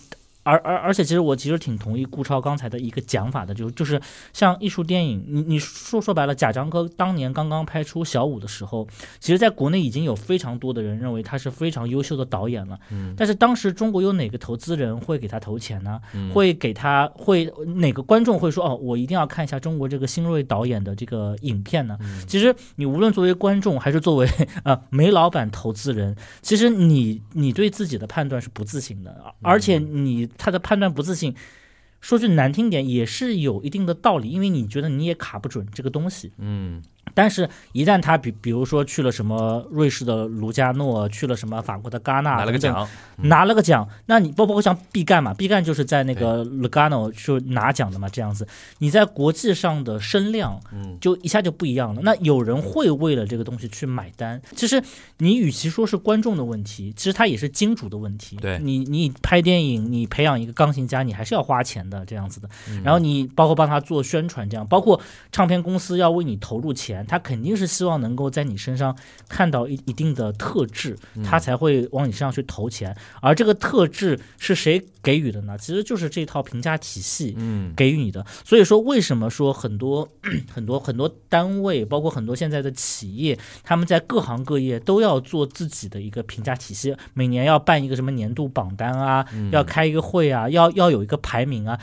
而而而且，其实我其实挺同意顾超刚才的一个讲法的，就就是像艺术电影，你你说说白了，贾樟柯当年刚刚拍出小五的时候，其实在国内已经有非常多的人认为他是非常优秀的导演了。嗯，但是当时中国有哪个投资人会给他投钱呢？会给他会哪个观众会说哦，我一定要看一下中国这个新锐导演的这个影片呢？其实你无论作为观众还是作为呃煤老板投资人，其实你你对自己的判断是不自信的，而且你他的判断不自信。说句难听点，也是有一定的道理，因为你觉得你也卡不准这个东西。嗯，但是，一旦他比比如说去了什么瑞士的卢加诺，去了什么法国的戛纳，拿了个奖，拿了个奖，那你包包括像毕赣嘛，毕赣就是在那个 Lugano 就拿奖的嘛，这样子，你在国际上的声量，嗯，就一下就不一样了。那有人会为了这个东西去买单，其实你与其说是观众的问题，其实它也是金主的问题。对。你你拍电影，你培养一个钢琴家，你还是要花钱的这样子的。嗯。然后你包括帮他做宣传，这样，包括唱片公司要为你投入钱，他肯定是希望能够在你身上看到一一定的特质，嗯他才会往你身上去投钱。而这个特质是谁给予的呢？其实就是这套评价体系嗯，给予你的。所以说，为什么说很多 [CLEARS THROAT] 很多很多单位，包括很多现在的企业，他们在各行各业都要做自己的一个评价体系，每年要办一个什么年度榜单啊，要开一个会啊，要要有一个排名啊。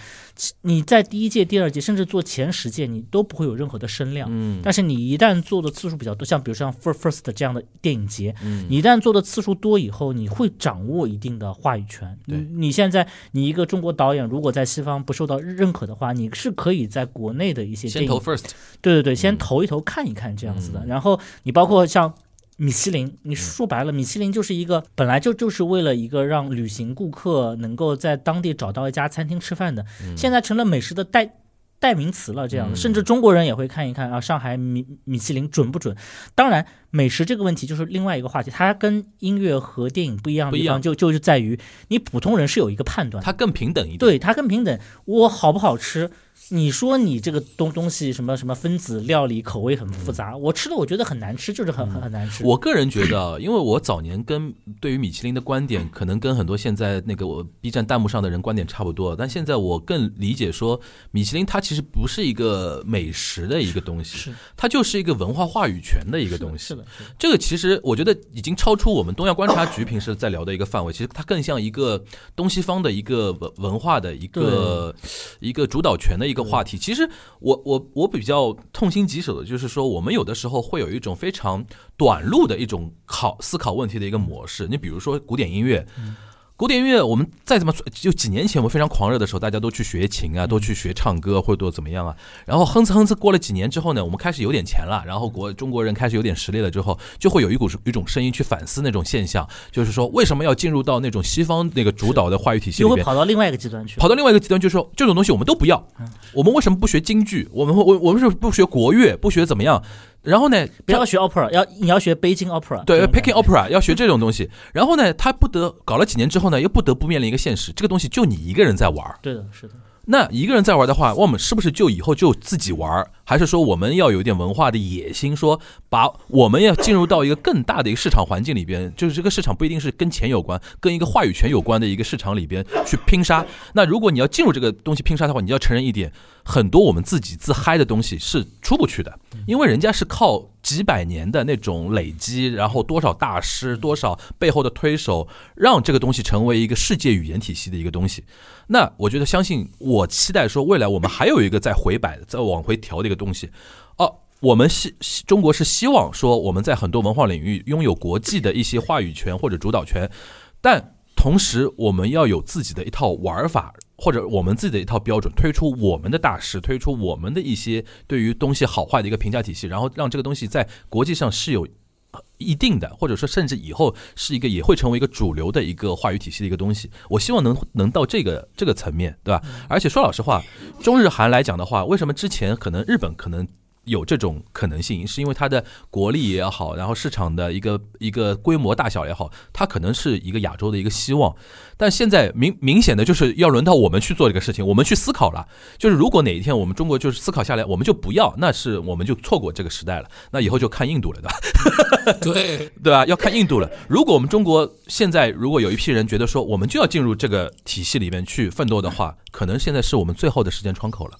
你在第一届、第二届，甚至做前十届，你都不会有任何的声量。嗯，但是你一旦做的次数比较多，像比如像 First First 这样的电影节，嗯。你一旦做的次数多以后，你会掌握一定的话语权。对。你你现在你一个中国导演，如果在西方不受到认可的话，你是可以在国内的一些电影先投 first，对对对，先嗯。投一投看一看这样子的。嗯。然后你包括像米其林，你说白了，米其林就是一个本来就就是为了一个让旅行顾客能够在当地找到一家餐厅吃饭的，嗯。现在成了美食的代代名词了，这样嗯子，甚至中国人也会看一看啊，上海米米其林准不准？当然，美食这个问题就是另外一个话题，它跟音乐和电影不一样的不一样地方就就是在于你普通人是有一个判断，它更平等一点。对它更平等，我好不好吃？你说你这个东东西什么什么分子料理口味很复杂，我吃了我觉得很难吃，就是很很很难吃。我个人觉得，[COUGHS] 因为我早年跟对于米其林的观点，可能跟很多现在那个我 B 站弹幕上的人观点差不多，但现在我更理解说，米其林它其实不是一个美食的一个东西，是它就是一个文化话语权的一个东西。是的，是的，这个其实我觉得已经超出我们东亚观察局平时在聊的一个范围，其实它更像一个东西方的一个文文化的一个一个主导权的一个话题。其实我我我比较痛心疾首的就是说，我们有的时候会有一种非常短路的一种考思考问题的一个模式。你比如说古典音乐。古典音乐，我们再怎么就几年前我们非常狂热的时候，大家都去学琴啊，都去学唱歌或者都怎么样啊。然后哼哧哼哧过了几年之后呢，我们开始有点钱了，然后国中国人开始有点实力了之后，就会有一股一种声音去反思那种现象，就是说为什么要进入到那种西方那个主导的话语体系里面？跑到另外一个极端去。跑到另外一个极端，就是说这种东西我们都不要。我们为什么不学京剧？我们我我们是不学国乐，不学怎么样？然后呢，不要学 opera，要你要学北京 opera 对这种感觉。，Peking Opera 要学这种东西。然后呢，他不得搞了几年之后呢，又不得不面临一个现实，这个东西就你一个人在玩。对的，是的。那一个人在玩的话，我们是不是就以后就自己玩儿？还是说我们要有一点文化的野心，说把我们要进入到一个更大的一个市场环境里边，就是这个市场不一定是跟钱有关，跟一个话语权有关的一个市场里边去拼杀。那如果你要进入这个东西拼杀的话，你要承认一点，很多我们自己自嗨的东西是出不去的，因为人家是靠几百年的那种累积，然后多少大师，多少背后的推手，让这个东西成为一个世界语言体系的一个东西。那我觉得，相信我期待说，未来我们还有一个在回摆的、再往回调的一个东西。哦，我们希希中国是希望说我们在很多文化领域拥有国际的一些话语权或者主导权，但同时我们要有自己的一套玩法。或者我们自己的一套标准，推出我们的大师，推出我们的一些对于东西好坏的一个评价体系，然后让这个东西在国际上是有一定的，或者说甚至以后是一个也会成为一个主流的一个话语体系的一个东西。我希望能能到这个这个层面，对吧？而且说老实话，中日韩来讲的话，为什么之前可能日本可能有这种可能性，是因为它的国力也好，然后市场的一个一个规模大小也好，它可能是一个亚洲的一个希望。但现在明明显的就是要轮到我们去做这个事情，我们去思考了。就是如果哪一天我们中国就是思考下来，我们就不要，那是我们就错过这个时代了。那以后就看印度了，对吧？对，对吧？要看印度了。如果我们中国现在如果有一批人觉得说我们就要进入这个体系里面去奋斗的话，可能现在是我们最后的时间窗口了。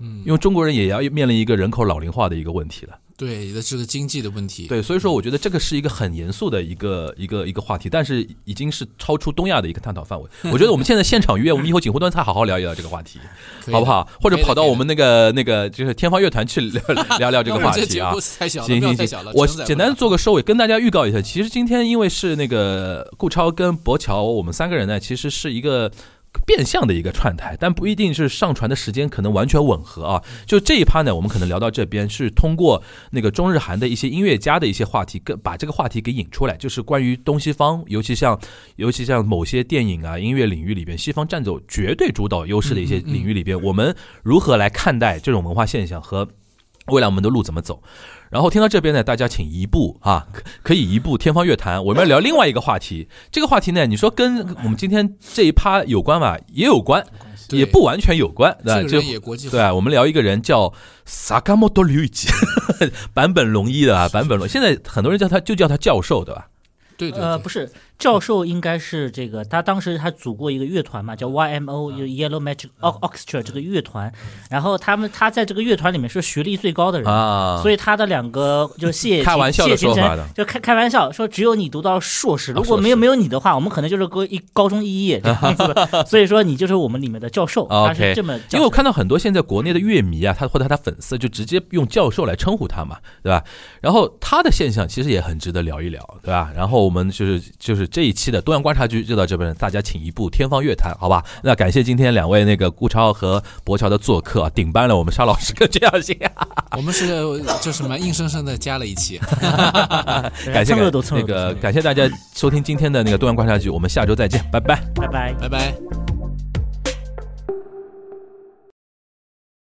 嗯，因为中国人也要面临一个人口老龄化的一个问题了。对的，这个经济的问题。对，所以说我觉得这个是一个很严肃的一个一个一个话题，但是已经是超出东亚的一个探讨范围。[LAUGHS] 我觉得我们现在现场约，我们以后锦湖端菜好好聊一聊这个话题，好不？好？或者跑到我们那个那个就是天方乐团去聊 [LAUGHS] 聊聊这个话题啊。[LAUGHS] 太小了，行行行我简单做个收尾，跟大家预告一下。其实今天因为是那个顾超跟博乔，我们三个人呢，其实是一个。变相的一个串台，但不一定是上传的时间可能完全吻合啊。就这一趴呢，我们可能聊到这边是通过那个中日韩的一些音乐家的一些话题，跟把这个话题给引出来，就是关于东西方，尤其像尤其像某些电影啊、音乐领域里边，西方占走绝对主导优势的一些领域里边，我们如何来看待这种文化现象和未来我们的路怎么走？然后听到这边呢，大家请移步啊，可可以移步天方乐坛。我们要聊另外一个话题，这个话题呢，你说跟我们今天这一趴有关吧，也有关，也不完全有关，对？就这个也国际化。对啊，我们聊一个人叫 Sakamoto Ryuichi，[LAUGHS] 坂本龙一的啊，坂本龙，现在很多人叫他就叫他教授，对吧？对对呃，不是，教授应该是这个，他当时他组过一个乐团嘛，叫 YMO，就 Yellow Magic Orchestra 这个乐团，然后他们他在这个乐团里面是学历最高的人。啊，所以他的两个就谢 [LAUGHS] 开玩笑的谢秦说法的就开开玩笑说，只有你读到硕士，如果没有没有你的话，我们可能就是个一高中肄业这样子的。[LAUGHS] 所以说你就是我们里面的教授，他是这么因为我看到很多现在国内的乐迷啊，他或者他粉丝就直接用教授来称呼他嘛，对吧？然后他的现象其实也很值得聊一聊，对吧？然后我们就是就是这一期的东阳观察局就到这边，大家请一步天方乐坛，好吧？那感谢今天两位那个顾超和博乔的做客啊，顶班了我们沙老师跟这样星，[LAUGHS] 我们是就什么硬生生的加了一期。[LAUGHS] 感谢 [LAUGHS] 那个感谢大家收听今天的那个东阳观察局，我们下周再见，拜拜。拜拜。拜拜。